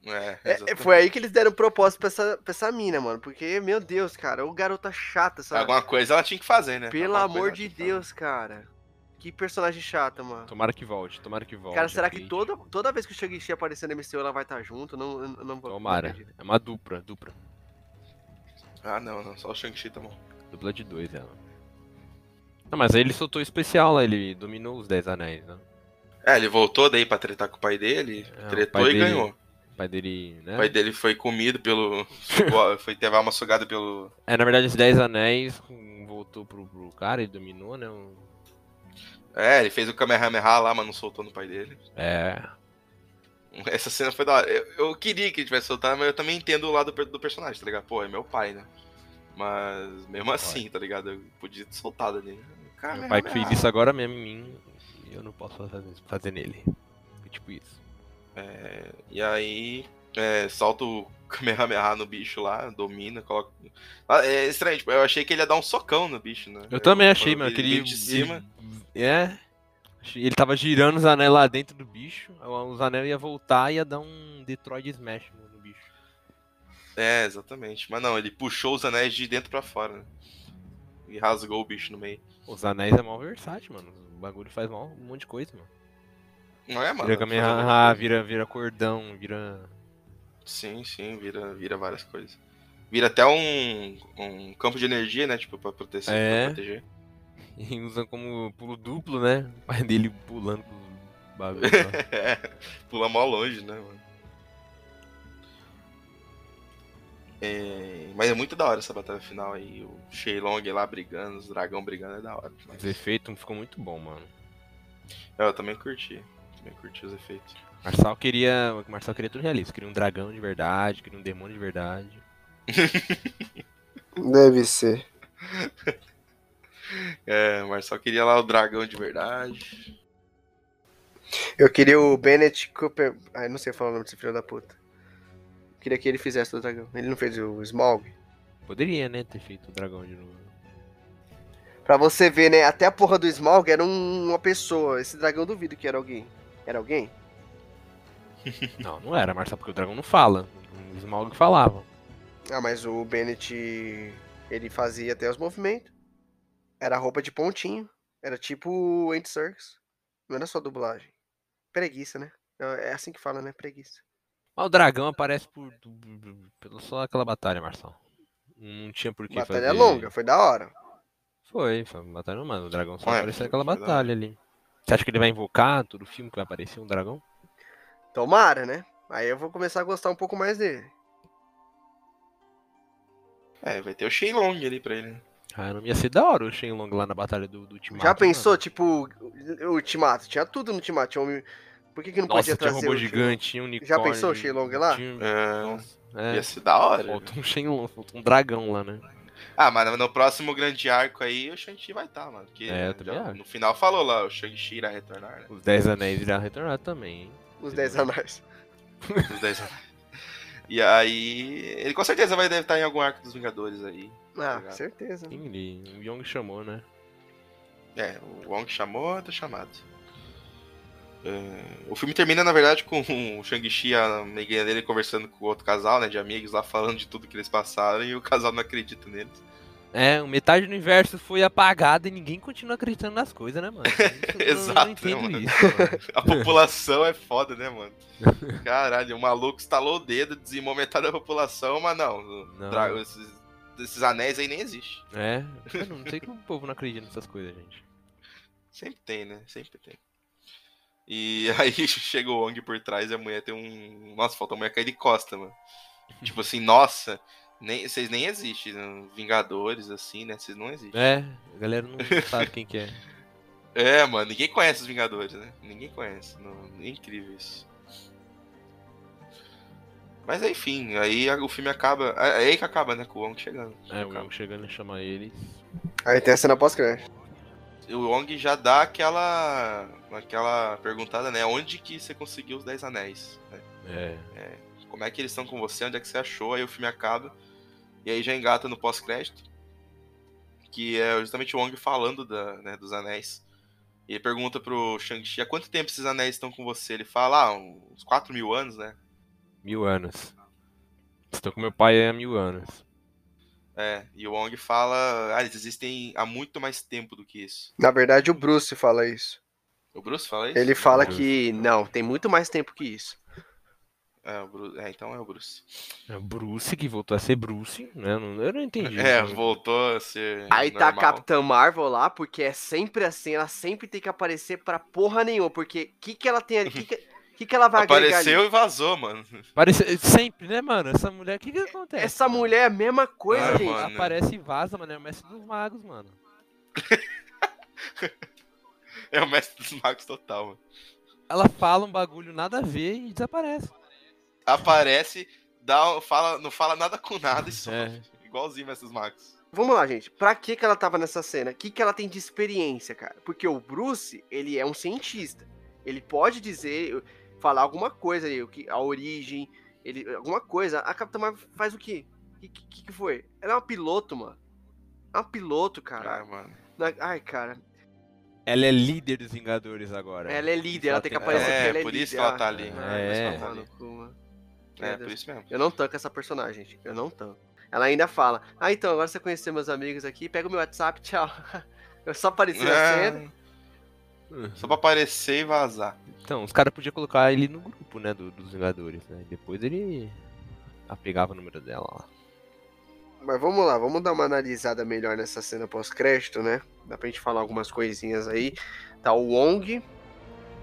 É, É, exatamente. foi aí que eles deram propósito pra essa, pra essa mina, mano. Porque, meu Deus, cara, o garota chata, sabe? Alguma coisa ela tinha que fazer, né? Pelo Alguma amor de. Deus, cara. Que personagem chata, mano. Tomara que volte, tomara que volte. Cara, será que toda, toda vez que o Shang-Chi aparecer no MCU ela vai estar junto? Não, não vou. Tomara. É uma dupla, dupla. Ah, não, não. Só o Shang-Chi tá bom. Dupla de dois, ela. Não, mas aí ele soltou o especial lá, ele dominou os 10 anéis, né? É, ele voltou daí pra tretar com o pai dele, É, tretou pai e dele- ganhou. O pai dele, né? O pai dele foi comido pelo. foi teve uma sugada pelo. É, na verdade, os 10 anéis voltou pro, pro cara, ele dominou, né? um- É, ele fez o Kamehameha lá, mas não soltou no pai dele. É. Essa cena foi da hora. Eu, eu queria que ele tivesse soltado, mas eu também entendo o lado do, do personagem, tá ligado? Pô, é meu pai, né? Mas mesmo assim, tá ligado? Eu podia ter soltado ali. Meu pai que fez isso agora mesmo em mim, e eu não posso fazer, fazer nele. Tipo isso. É, e aí, é, solta o Kamehameha no bicho lá, domina, coloca. Ah, É estranho, tipo, eu achei que ele ia dar um socão no bicho, né? Eu também achei, mano, que ele de cima. ele- é. Ele tava girando os anéis lá dentro do bicho, os anéis ia voltar e ia dar um Detroit Smash no, bicho. É, exatamente. Mas não, ele puxou os anéis de dentro pra fora, né? E rasgou o bicho no meio. Os anéis é mal versátil, mano. O bagulho faz mal um monte de coisa, mano. Não é, mano? Vira Kamehameha, coisas. vira, vira cordão, vira. Sim, sim, vira, vira várias coisas. Vira até um, um campo de energia, né? Tipo, pra proteger. É. Pra proteger. E usa como pulo duplo, né? O pai dele pulando bagulho. É, pula mó longe, né, mano? É, mas é muito da hora essa batalha final aí. O Shenlong lá brigando, os dragão brigando é da hora. Os efeitos ficou muito bom, mano. Eu também curti. Também curti os efeitos. Marçal queria. Marçal queria tudo realista. Queria um dragão de verdade, queria um demônio de verdade. Deve ser. É, o Marcel queria lá o dragão de verdade. Eu queria o Bennett Cooper. Ai, não sei falar o nome desse filho da puta. Queria que ele fizesse o dragão. Ele não fez o Smaug. Poderia, né, ter feito o dragão de novo. Pra você ver, né? Até a porra do Smaug era um- uma pessoa. Esse dragão eu duvido que era alguém. Era alguém? Não, não era Marçal, porque o dragão não fala. O Smaug falava. Ah, mas o Bennett. Ele fazia até os movimentos. Era roupa de pontinho. Era tipo Andy Serkis. Não era só dublagem. Preguiça, né? É assim que fala, né? Preguiça. Mas o dragão aparece por. só aquela batalha, Marçal. Não tinha por que Batalha fazer. longa, foi da hora. Foi, foi uma batalha mano. O dragão só apareceu naquela batalha ali. Você acha que ele vai invocar todo filme que vai aparecer um dragão? Tomara, né? Aí eu vou começar a gostar um pouco mais dele. É, vai ter o Shenlong ali pra ele. né? Ah, não ia ser da hora o Shenlong lá na batalha do, do Ultimato. Já pensou, tipo, o Ultimato? Tinha tudo no Ultimato. Tinha homem... Por que, que não Nossa, podia tinha trazer robô o gigante, tinha um unicórnio. Já pensou o Shenlong lá? tinha- É, Nossa, é. Ia ser da hora. Falta um Shenlong, falta um dragão lá, né? Ah, mas no próximo grande arco aí o Shang-Chi vai estar, mano. Porque É, já- no final falou lá, o Shang-Chi irá retornar, né? Os Dez Anéis irá retornar também, hein? Os Dez Anéis. Os 10 anéis. E aí, ele com certeza vai deve estar em algum arco dos Vingadores aí. Ah, Obrigado. certeza. Sim, o Young chamou, né? É, o Wong chamou, tá chamado. É, o filme termina, na verdade, com o Shang-Chi e a amiguinha dele conversando com o outro casal, né, de amigos lá, falando de tudo que eles passaram e o casal não acredita neles. É, metade do universo foi apagada e ninguém continua acreditando nas coisas, né, mano? Eu não- Exato, não né, entendo mano? isso. A população é foda, né, mano? Caralho, o maluco estalou o dedo, dizimou metade da população, mas não, Não. dra- esses, esses anéis aí nem existe. É, eu não sei como o povo não acredita nessas coisas, gente. Sempre tem, né? Sempre tem. E aí chega o Wong por trás e a mulher tem um. Nossa, falta a mulher cair de costa, mano. tipo assim, nossa, nem, vocês nem existem. né? Vingadores, assim, né? Vocês não existem. É, a galera não sabe quem que é. É, mano, ninguém conhece os Vingadores, né? Ninguém conhece. Não, é incrível isso. Mas enfim, aí a- o filme acaba. É é aí que acaba, né? Com o Wong chegando. É, o. Young chegando a chamar eles. Aí tem a cena pós-crédito. o Wong já dá aquela. aquela perguntada, né? Onde que você conseguiu os 10 anéis? né? É. Como é que eles estão com você? Onde é que você achou? Aí o filme acaba. E aí já engata no pós-crédito. Que é justamente o Wong falando da, né, dos anéis. E ele pergunta pro Shang-Chi há quanto tempo esses anéis estão com você? Ele fala, ah, uns 4 mil anos, né? Mil anos. Estou com meu pai há mil anos. É, e o Wong fala, ah, eles existem há muito mais tempo do que isso. Na verdade, o Bruce fala isso. O Bruce fala isso? Ele fala que não, tem muito mais tempo que isso. É, o Bruce. é, então é o Bruce. É o Bruce, que voltou a ser Bruce, né? Eu não, eu não entendi. É, isso. voltou a ser. Aí tá a normal. Capitã Marvel lá, porque é sempre assim, ela sempre tem que aparecer pra porra nenhuma, porque o que, que ela tem ali? O que, que, que, que ela vai agregar Apareceu e vazou, mano. Parece, sempre, né, mano? Essa mulher, o que que acontece? Essa mano? mulher é a mesma coisa, Ah, gente. mano. Aparece e vaza, mano. É o mestre dos magos, mano. É o mestre dos magos total, mano. Ela fala um bagulho nada a ver e desaparece. Aparece, dá, fala, não fala nada com nada e some. É. Igualzinho dos magos. Vamos lá, gente. Pra que, que ela tava nessa cena? O que, que ela tem de experiência, cara? Porque o Bruce, ele é um cientista. Ele pode dizer, falar alguma coisa aí, o que, a origem, ele, alguma coisa. A Capitã Marvel faz o quê? O que, que, que foi? Ela é uma piloto, mano. É uma piloto, cara. Mano. Na- Ai, cara. Ela é líder dos Vingadores agora. Ela é líder, Só ela tem que tem- aparecer É, ela é por líder. isso que ela tá Ah, ali. ah, É. mano. É, por isso mesmo. Eu não tanco essa personagem, gente. Eu não tanco. Ela ainda fala, ah, então, agora você conheceu meus amigos aqui, pega o meu WhatsApp, tchau. Eu só apareci na cena. É, Uhum. só pra aparecer e vazar. Então, os caras podiam colocar ele no grupo, né, do- dos Vingadores, né? Depois ele apegava o número dela lá. Mas vamos lá, vamos dar uma analisada melhor nessa cena pós-crédito, né? Dá pra gente falar algumas coisinhas aí. Tá o Wong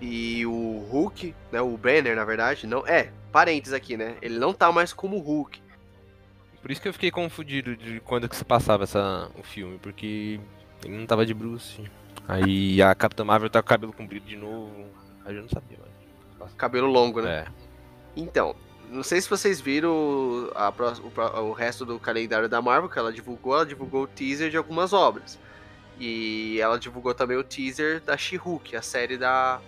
e o Hulk, né? O Banner, na verdade. Não, é, parênteses aqui, né? Ele não tá mais como Hulk. Por isso que eu fiquei confundido de quando que se passava essa, o filme, porque ele não tava de Bruce. Aí a Capitã Marvel tá com o cabelo comprido de novo. Aí eu não sabia, mas. Cabelo longo, né? É. Então, não sei se vocês viram a o, o resto do calendário da Marvel que ela divulgou. Ela divulgou o teaser de algumas obras. E ela divulgou também o teaser da She-Hulk, a série da,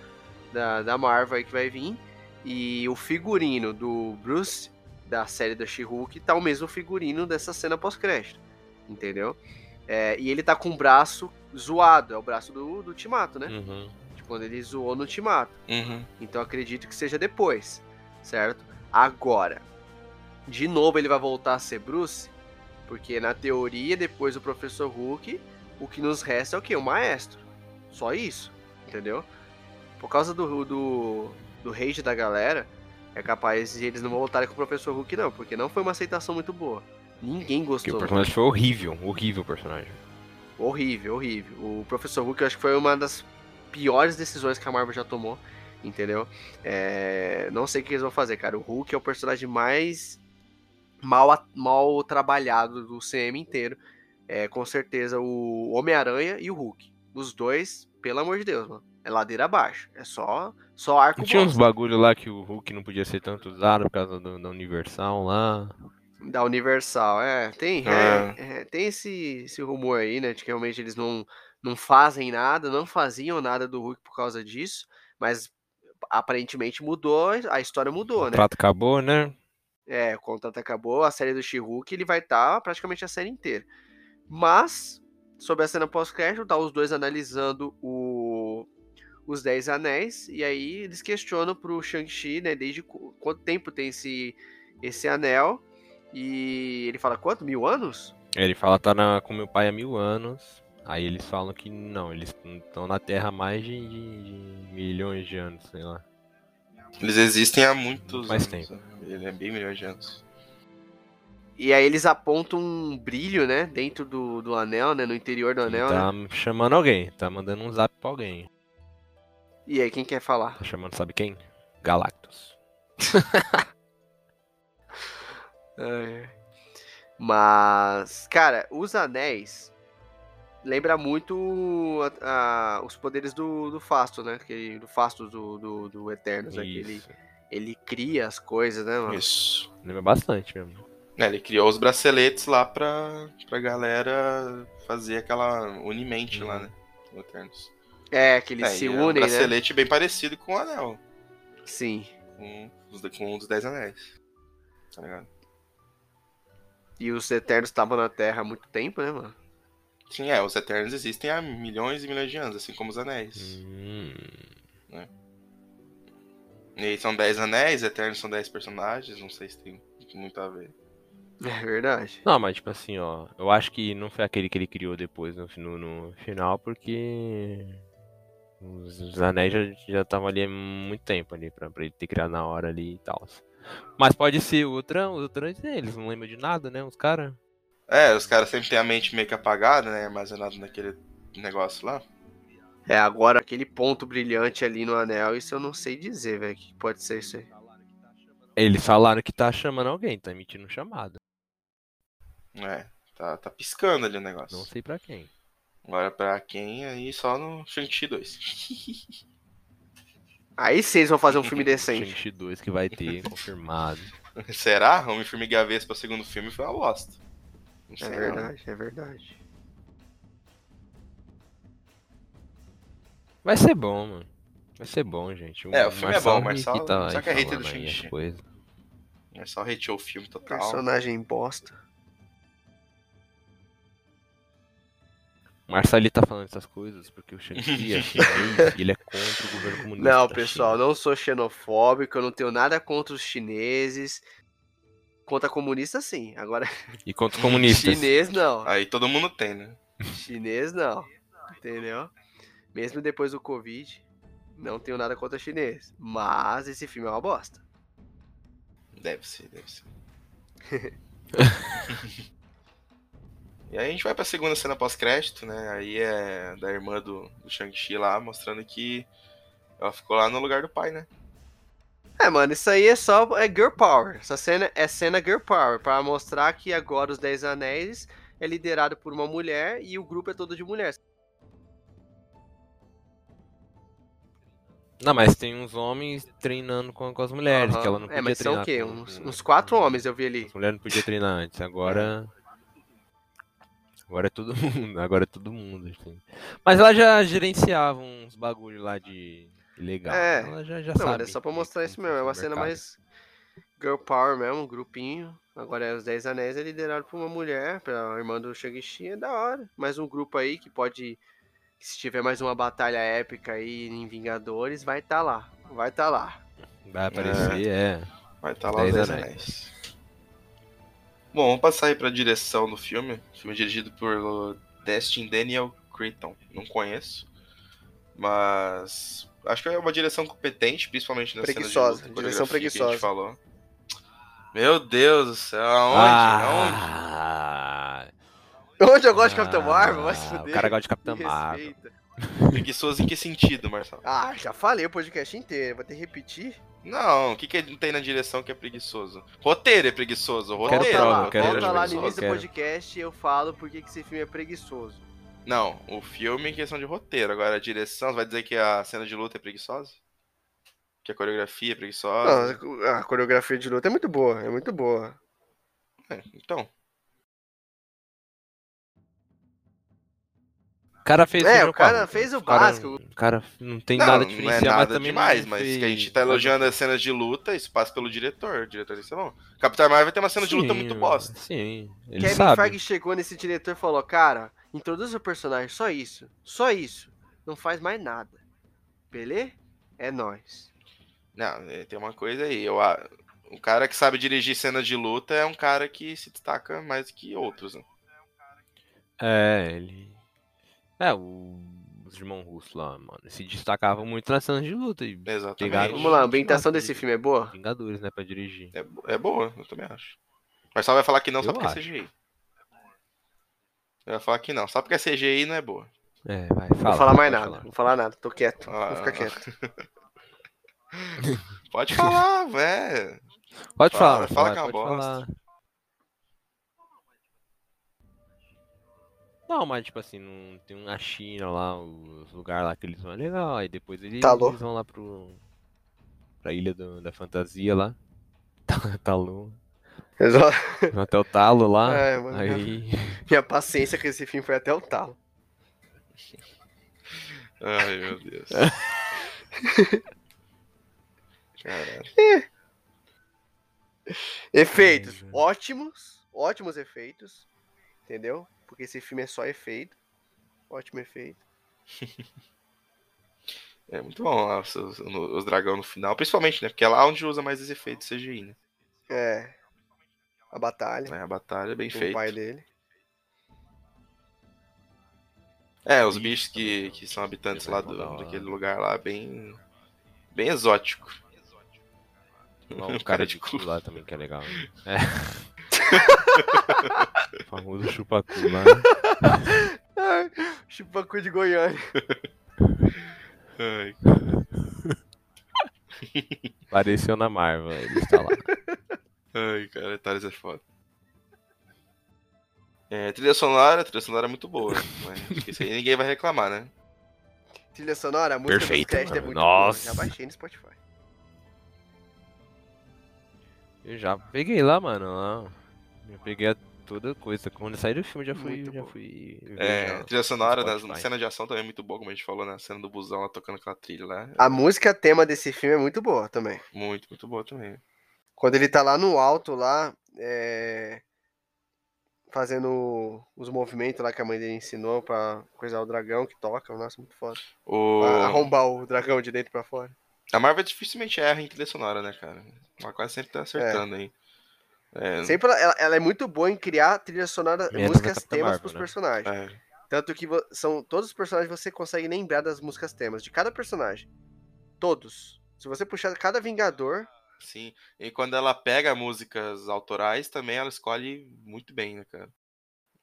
da, da Marvel aí que vai vir. E o figurino do Bruce, da série da She-Hulk, tá o mesmo figurino dessa cena pós-crédito. Entendeu? É, e ele tá com o braço zoado, é o braço do, do Ultimato, né? Uhum. De quando ele zoou no Ultimato. Uhum. Então acredito que seja depois, certo? Agora, de novo ele vai voltar a ser Bruce, porque na teoria, depois do Professor Hulk, o que nos resta é o quê? O Maestro. Só isso, entendeu? Por causa do, do, do rage da galera, é capaz de eles não voltarem com o Professor Hulk, não, porque não foi uma aceitação muito boa. Ninguém Porque o gostou. personagem foi horrível, horrível o personagem. Horrível, horrível. O Professor Hulk eu acho que foi uma das piores decisões que a Marvel já tomou, entendeu? É, Não sei o que eles vão fazer, cara. O Hulk é o personagem mais mal, mal trabalhado do CM inteiro. É, com certeza o Homem-Aranha e o Hulk. Os dois, pelo amor de Deus, mano. É ladeira abaixo. É só, só arco Não tinha uns bosta. bagulho lá que o Hulk não podia ser tanto usado por causa do- da Universal lá. Da Universal, é. Tem, É. é, é, tem esse, esse rumor aí, né? De que realmente eles não, não fazem nada, não faziam nada do Hulk por causa disso, mas aparentemente mudou, a história mudou, O né? trato acabou, né? É, o contrato acabou, a série do She-Hulk ele vai estar praticamente a série inteira. Mas, sobre a cena pós-crédito, tá os dois analisando o, os Dez Anéis, e aí eles questionam pro Shang-Chi, né, desde qu- quanto tempo tem esse, esse anel, e ele fala, quanto? Mil anos? Ele fala tá na, com meu pai há mil anos. Aí eles falam que não, eles estão na Terra há mais de, de- de milhões de anos, sei lá. Eles existem há muitos Mais anos. Ele é bem milhões de anos. E aí eles apontam um brilho, né, dentro do, do anel, né, no interior do anel, né? tá chamando alguém, tá mandando um zap pra alguém. E aí, quem quer falar? Tá chamando, sabe quem? Galactus. É. Mas, cara, os anéis lembra muito a- a- os poderes do, do Fasto, né? Que, do Fasto do, do, do Eternos, né? Ele, ele cria as coisas, né, mano? Isso. Lembra bastante mesmo. É, ele criou os braceletes lá pra, pra galera fazer aquela unimente lá, Uhum. né? No Eternos. É, que eles É, se e é um unem, né? bracelete bem parecido com o anel. Sim. Com com um dos Dez Anéis. Tá ligado? E os Eternos estavam na Terra há muito tempo, né, mano? Sim, é, os Eternos existem há milhões e milhões de anos, assim como os Anéis. Hum, E aí são 10 anéis, Eternos são 10 personagens, não sei se tem muito a ver. É verdade. Não, mas tipo assim, ó. Eu acho que não foi aquele que ele criou depois no, no, no final, porque. Os, os anéis já estavam ali há muito tempo ali pra, pra ele ter criado na hora ali e tal. Mas pode ser outra, outra deles, não lembra de nada, né? Os caras. É, os caras sempre têm a mente meio que apagada, né? Armazenado naquele negócio lá. É, agora aquele ponto brilhante ali no anel, isso eu não sei dizer, velho. que pode ser isso aí. Eles falaram que tá chamando alguém, tá emitindo chamada. É, tá, tá piscando ali o negócio. Não sei pra quem. Agora pra quem aí só no Shang-Chi 2. Aí eles vão fazer um filme decente. Shang-Chi 2 que vai ter, confirmado. Será? Homem-Formiga Gavês pro segundo filme foi uma bosta. É verdade, é verdade. Vai ser bom, mano. Vai ser bom, gente. É, o filme é bom, Marçal Marçal- que tá só que é hater do Shang-Chi. coisas. É só hateou o filme total. Personagem bosta. Marcelo tá falando essas coisas porque o Shang-Chi é chinês e ele é contra o governo comunista. Não, pessoal, China. não sou xenofóbico, eu não tenho nada contra os chineses. Contra comunista, sim. Agora, E contra os comunistas. chinês não. Aí todo mundo tem, né? Chinês não. Entendeu? Mesmo depois do Covid, não tenho nada contra chinês. Mas esse filme é uma bosta. Deve ser, deve ser. E aí a gente vai pra segunda cena pós-crédito, né? Aí é da irmã do, do Shang-Chi lá, mostrando que ela ficou lá no lugar do pai, né? É, mano, isso aí é só é Girl Power. Essa cena é cena Girl Power, pra mostrar que agora os Dez Anéis é liderado por uma mulher e o grupo é todo de mulheres. Não, mas tem uns homens treinando com, com as mulheres, que Aham. ela não É, podia mas são treinar. o quê? com- Uns, uns quatro homens eu vi ali. As mulheres não podiam treinar antes, agora. Agora é todo mundo, agora é todo mundo, assim. Mas ela já gerenciava uns bagulho lá de legal. É. Ela já, já Não, sabe. é só pra mostrar isso mesmo. É uma cena mais Girl Power mesmo, um grupinho. Agora é os Dez Anéis é liderado por uma mulher, pela irmã do Shang-Chi, é da hora. Mais um grupo aí que pode. Se tiver mais uma batalha épica aí em Vingadores, vai estar lá. Vai estar lá. Vai aparecer, é. Vai estar lá Dez os Dez Anéis. Anéis. Bom, vamos passar aí pra direção do filme. Filme dirigido por Destin Daniel Creighton. Não conheço. Mas. Acho que é uma direção competente, principalmente na Preguiçosa, cena de luta, direção coreografia que a gente preguiçosa. falou. Meu Deus do céu, aonde? Aonde? Ah, Onde eu gosto de Capitão Marvel, vai se Ah, o fuder. cara gosta de Capitão Marvel. Preguiçoso em que sentido, Marcelo? Ah, já falei o podcast inteiro, vou ter que repetir. Não, o que, que tem na direção que é preguiçoso? Roteiro é preguiçoso. Quero Roteiro, prova, lá, quero roteiro é volta lá no início do quero. podcast e eu falo por que que esse filme é preguiçoso. Não, o filme em questão de roteiro. Agora, a direção, você vai dizer que a cena de luta é preguiçosa? Que a coreografia é preguiçosa? Não, a coreografia de luta é muito boa, é muito boa. É, então. O cara fez É, filme o cara como? fez o básico. O cara não tem não, nada não é diferencial, mas nada também demais, não mas fez- que a gente tá elogiando as cenas de luta, isso passa pelo diretor. O diretor ser bom. Capitão Marvel tem uma cena de luta Sim, muito mano, bosta. Sim, ele Kevin sabe. Feige chegou nesse diretor e falou, cara, introduz o personagem, só isso, só isso. Não faz mais nada. Beleza? É nóis. Não, é, tem uma coisa aí. Eu, a- um cara que sabe dirigir cenas de luta é um cara que se destaca mais que outros. Né? É, ele. É, o... os irmãos russos lá, mano, se destacavam muito nas cenas de luta. E Exatamente. Pegaram- Vamos lá, a ambientação desse filme é boa? Vingadores, né, pra dirigir. É, é boa, eu também acho. Mas só vai falar que não só porque é acho. CGI. Vai falar que não, só porque é CGI não é boa. É, vai, Não fala. vou falar mais nada, falar. vou falar nada, tô quieto, Ah, vou ficar quieto. Pode falar, velho. Pode Fala, falar, fala fala, que é uma pode bosta. falar. Não, mas tipo assim, não tem na China lá, os lugares lá que eles vão é legal. Aí depois eles, Tá eles vão lá pro. pra ilha do- da fantasia lá. Talo. Exato. Vão até o talo lá. É, mano, aí. Minha paciência com esse filme foi até o talo. Ai, meu Deus. Caralho. Efeitos, ótimos, ótimos efeitos, entendeu? Porque esse filme é só efeito. Ótimo efeito. É muito bom lá os, os, os dragão no final, principalmente, né? Porque é lá onde usa mais os efeitos CGI, né? É. A batalha É, A batalha é bem com o feita. pai dele. É, os bichos que, que são habitantes lá do, daquele lugar lá, bem. bem exótico. Não, o cara de cu lá também que é legal. né? É. o famoso chupacu lá. Ai, Chupacu de Goiânia. Ai, Apareceu na Marvel, ele está lá. ai cara, Thales é foda. É, trilha sonora, trilha sonora é muito boa. Mas acho que isso aí ninguém vai reclamar, né? Trilha sonora, a música Perfeito, é muito boa. Nossa. Já baixei no Spotify. Eu já peguei lá, mano. Lá. Eu peguei a toda coisa. Quando saí do filme, já fui. Muito já bom. fui É, já trilha sonora, Spotify. cena de ação também é muito boa, como a gente falou na cena do busão lá tocando aquela trilha lá. A música tema desse filme é muito boa também. Muito, muito boa também. Quando ele tá lá no alto, lá, é, fazendo os movimentos lá que a mãe dele ensinou pra coisar o dragão que toca. Nossa, muito foda. O... Pra arrombar o dragão de dentro pra fora. A Marvel dificilmente erra em trilha sonora, né, cara? Ela quase sempre tá acertando aí. É, Sempre ela, ela- ela é muito boa em criar trilha sonora, Meta da músicas temas Marvel, pros né? personagens. é, Tanto que são todos os personagens você consegue lembrar das músicas temas de cada personagem. Todos. Se você puxar cada Vingador, sim. E quando ela pega músicas autorais, também ela escolhe muito bem, né, cara?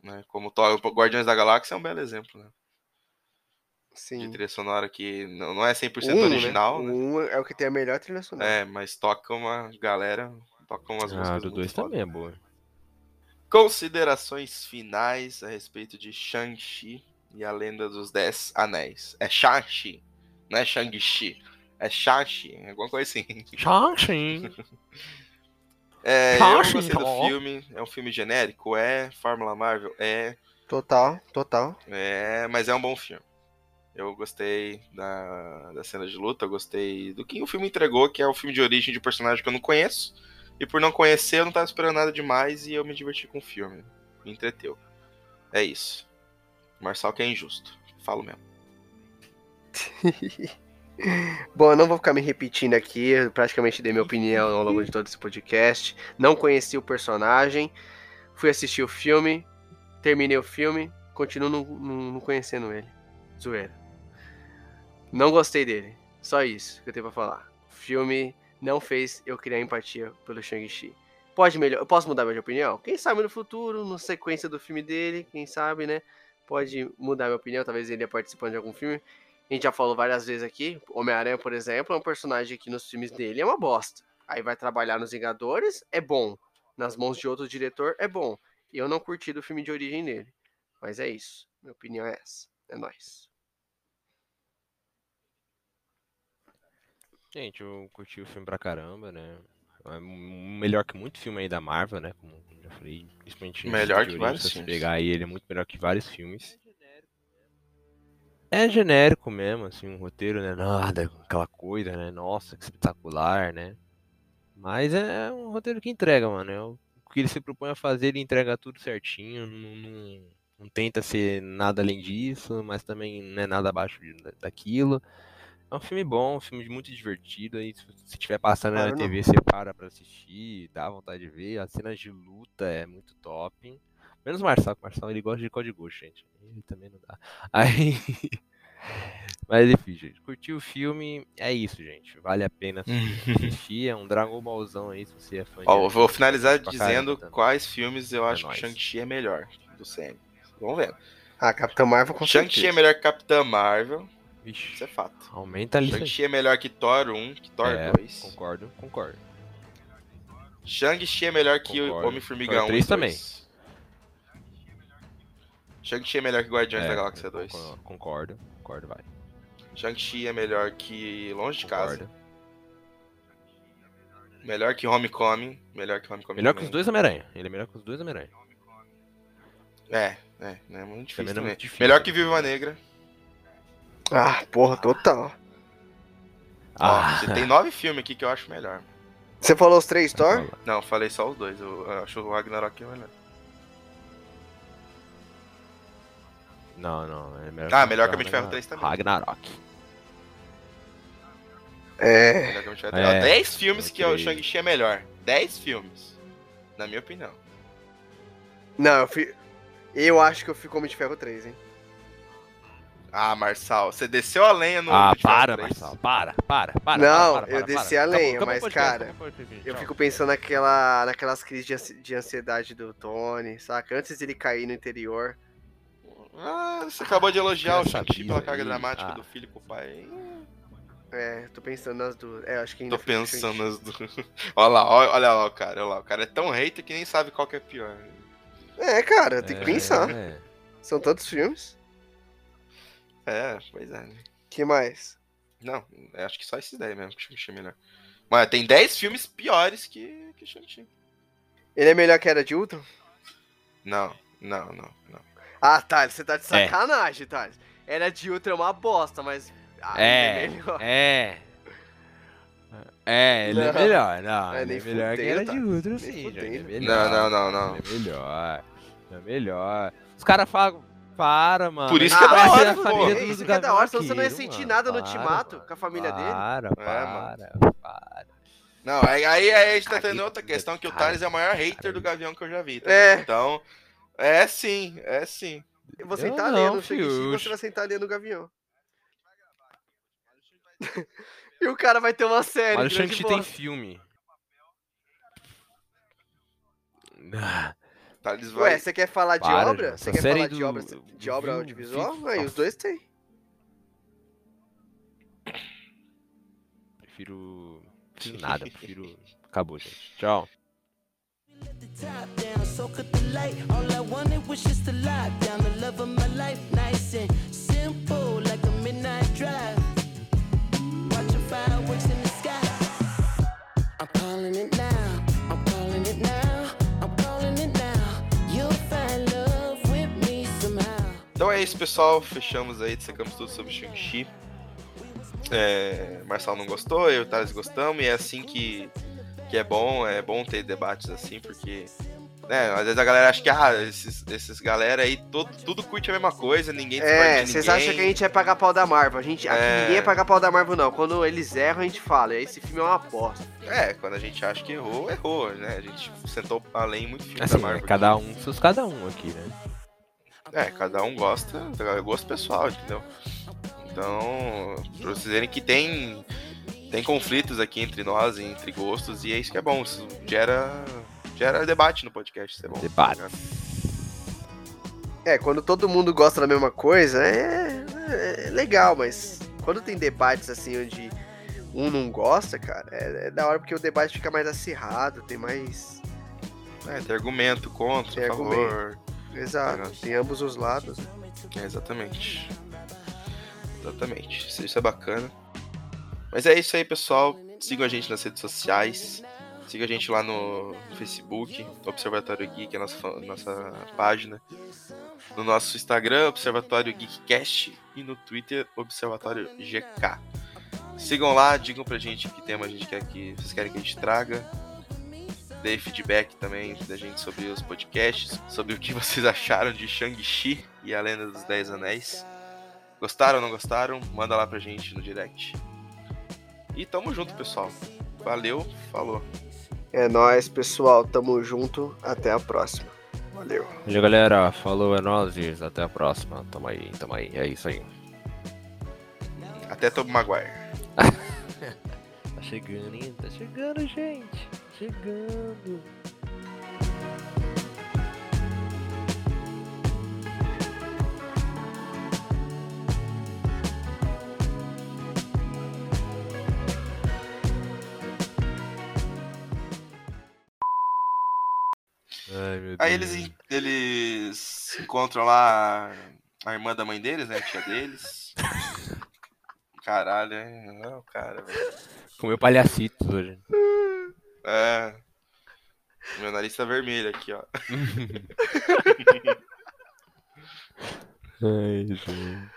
Né? Como o Guardiões da Galáxia é um belo exemplo, né? De Sim. trilha sonora que não não é 100% Um, original, né? né? Um é o que tem a melhor trilha sonora. É, mas toca uma galera, toca umas Ah, músicas do muito 2 foda. também é boa. Considerações finais a respeito de Shang-Chi e a Lenda dos Dez Anéis. É Shang-Chi, não é Shang-Chi. É Shang-Chi, é alguma coisa assim. Shang-Chi. É, eu Shang-Chi, gostei do ó. filme, é um filme genérico, é. Fórmula Marvel, é. Total, total. É, mas é um bom filme. Eu gostei da, da cena de luta, eu gostei do que o filme entregou, que é o filme de origem de personagem que eu não conheço. E por não conhecer, eu não tava esperando nada demais e eu me diverti com o filme. Me entreteu. É isso. Marçal que é injusto. Falo mesmo. Bom, eu não vou ficar me repetindo aqui, eu praticamente dei minha opinião ao longo de todo esse podcast. Não conheci o personagem, fui assistir o filme, terminei o filme, continuo não, não- não conhecendo ele. Zoeira. Não gostei dele. Só isso que eu tenho pra falar. O filme não fez eu criar empatia pelo Shang-Chi. Pode melhor, eu posso mudar minha opinião? Quem sabe no futuro, na sequência do filme dele, quem sabe, né? Pode mudar minha opinião, talvez ele ia participando de algum filme. A gente já falou várias vezes aqui. Homem-Aranha, por exemplo, é um personagem que nos filmes dele é uma bosta. Aí vai trabalhar nos Vingadores, é bom. Nas mãos de outro diretor, é bom. Eu não curti do filme de origem dele. Mas é isso. Minha opinião é essa. É nóis. Gente, eu curti o filme pra caramba, né? É melhor que muito filme aí da Marvel, né? Como eu já falei, principalmente Melhor que vários se filmes. pegar aí, ele é muito melhor que vários filmes. É genérico mesmo, assim, um roteiro, né? Nada, aquela coisa, né? Nossa, que espetacular, né? Mas é um roteiro que entrega, mano. É o que ele se propõe a fazer, ele entrega tudo certinho, não, não, não tenta ser nada além disso, mas também não é nada abaixo daquilo. É um filme bom, um filme muito divertido. Aí, se estiver passando na não. TV, você para pra assistir, dá vontade de ver. As cenas de luta é muito top. Menos o Marçal, que o Marçal ele gosta de código Ghost, gente. Ele também não dá. Aí. Mas enfim, gente. Curtiu o filme, é isso, gente. Vale a pena assistir. É um Dragon Ballzão aí, se você é fã Ó, de vou finalizar dizendo caramba também. quais filmes eu É acho que nóis. Shang-Chi é melhor do CM. Vamos ver. Ah, Capitão Marvel com Shang-Chi é melhor que Capitã Marvel. Vixe, Isso é fato. aumenta a lista. Shang-Chi é melhor que Thor 1, que Thor É, 2. concordo, concordo. Shang-Chi é melhor que Concordo. Homem-Formiga Thor 1 3 e 2. também. Shang-Chi é melhor que Guardiões É, da Galáxia 2. Concordo, concordo, concordo, vai. Shang-Chi é melhor que Longe de Casa. Concordo. Melhor que Homecoming. Melhor que Homecoming. Melhor que também. os dois Homem-Aranha. Ele é melhor que os dois Homem-Aranha. É, é, não é muito difícil. Também não é também. muito difícil. Melhor que Viúva Negra. Ah, porra, total. Ah, Ó, você tem nove filmes aqui que eu acho melhor. Você falou os três Thor? Não, falei só os dois. Eu eu acho o Ragnarok melhor. Não, não. É melhor Ah, que melhor o que Homem de Ferro 3 também. Ragnarok. É. Melhor que Ferro É, 3. Ó, 10 filmes que o três. Shang-Chi é melhor. 10 filmes. Na minha opinião. Não, eu, fi... eu acho que eu fico Homem de Ferro 3, hein? Ah, Marçal, você desceu a lenha no Ah, para, 3. Marcelo. Para, para, para. Não, para, para, eu para, desci para. a lenha, Acabou- mas, o podcast, cara, o Eu fico pensando naquela, naquelas crises de ansi- de ansiedade do Tony, saca? Antes dele cair no interior. Ah, você acabou de elogiar o Essa Shang-Chi pela carga aí, dramática ah. do filho com o pai. É, tô pensando nas duas. É, acho que ainda Tô pensando nas duas. Olha lá, olha, olha lá o cara, olha lá. O cara é tão hater que nem sabe qual que é pior. É, cara, tem que É, pensar. é. São tantos filmes. É, pois é. né? que mais? Não, acho que só esses 10 mesmo que o Shang-Chi é melhor. Mas tem 10 filmes piores que, que Shang-Chi. Ele é melhor que Era de Ultron? Não, não, não, não. Ah, Thales, você tá de sacanagem, Thales. Era de Ultron é uma bosta, mas. Ah, É, melhor. é. É, ele é Não. melhor. Não, É, ele é melhor que fudendo, era tá? de outro, Nem sim. é melhor. Não, não, não, não. Ele é melhor. É melhor. Os caras falam. Para, mano. Por isso que é da hora, a pô. família É do- isso que é da hora, senão você não ia sentir nada no. Ultimato com a família dele. Para, É, para, para. Não, aí, aí a gente tá tendo outra questão que o. Thales é o maior hater do Gavião que eu já vi. tá? É. Então, é sim, é sim. Eu vou sentar não, ali filho. você vai sentar ali no Gavião. e o cara vai ter uma série. Mas o Shang-Chi tem filme. Thales vai. Ué, você quer falar de Para, obra? Você quer falar de do- obra, do de obra Viu- audiovisual? Viu- Aí os dois tem. Prefiro. Prefiro nada, prefiro. Acabou, gente. Tchau. top down, soak up the light. All I wanted was just to lock down the love of my life, nice and simple, like a midnight drive. É isso, pessoal. Fechamos aí, dissecamos tudo sobre Shang-Chi. É, Marcelo não gostou, eu e o Thales gostamos, e é assim que, que é bom, é bom ter debates assim, porque. Né, às vezes a galera acha que ah, esses, esses galera aí todo, tudo curte a mesma coisa, ninguém É, vocês acham que a gente é pagar pau da Marvel. A gente, aqui É. ninguém é pagar pau da Marvel, não. Quando eles erram, a gente fala. Esse filme é uma aposta. É, quando a gente acha que errou, errou, né? A gente sentou além muito filme Assim, da Marvel. é cada um, seus cada um aqui, né? É, cada um gosta, é gosto pessoal, entendeu? Então, pra vocês verem que tem, tem conflitos aqui entre nós, entre gostos, e é isso que é bom. Isso gera, gera debate no podcast, isso é bom. Debate. tá ligado? É, quando todo mundo gosta da mesma coisa, é, é legal, mas quando tem debates assim onde um não gosta, cara, é, é da hora porque o debate fica mais acirrado, tem mais. É, tem argumento contra, Tem a favor. Exato, tem ambos os lados. É, exatamente. Exatamente. Isso, é bacana. Mas é isso aí, pessoal. Sigam a gente nas redes sociais. Siga a gente lá no Facebook, Observatório Geek, é a nossa, nossa página. No nosso Instagram, Observatório Geekcast. E no Twitter, Observatório GK. Sigam lá, digam pra gente que tema a gente quer que vocês querem que a gente traga. Feedback também da gente sobre os podcasts, sobre o que vocês acharam de Shang-Chi e a Lenda dos Dez Anéis. Gostaram ou não gostaram? Manda lá pra gente no direct. E tamo junto, pessoal. Valeu, falou. É nóis, pessoal. Tamo junto. Até a próxima. Valeu. Valeu, galera. Falou, é nóis. Até a próxima. Tamo aí, tamo aí. É isso aí. Até Tom Maguire. Tá chegando, hein? Tá chegando, gente. Chegando. Ai, meu Deus. Aí eles, eles encontram lá a irmã da mãe deles, né? A tia deles. Caralho, hein? Não, cara, velho. Comeu palhacitos hoje. É. Meu nariz tá vermelho aqui, ó. Ai, gente.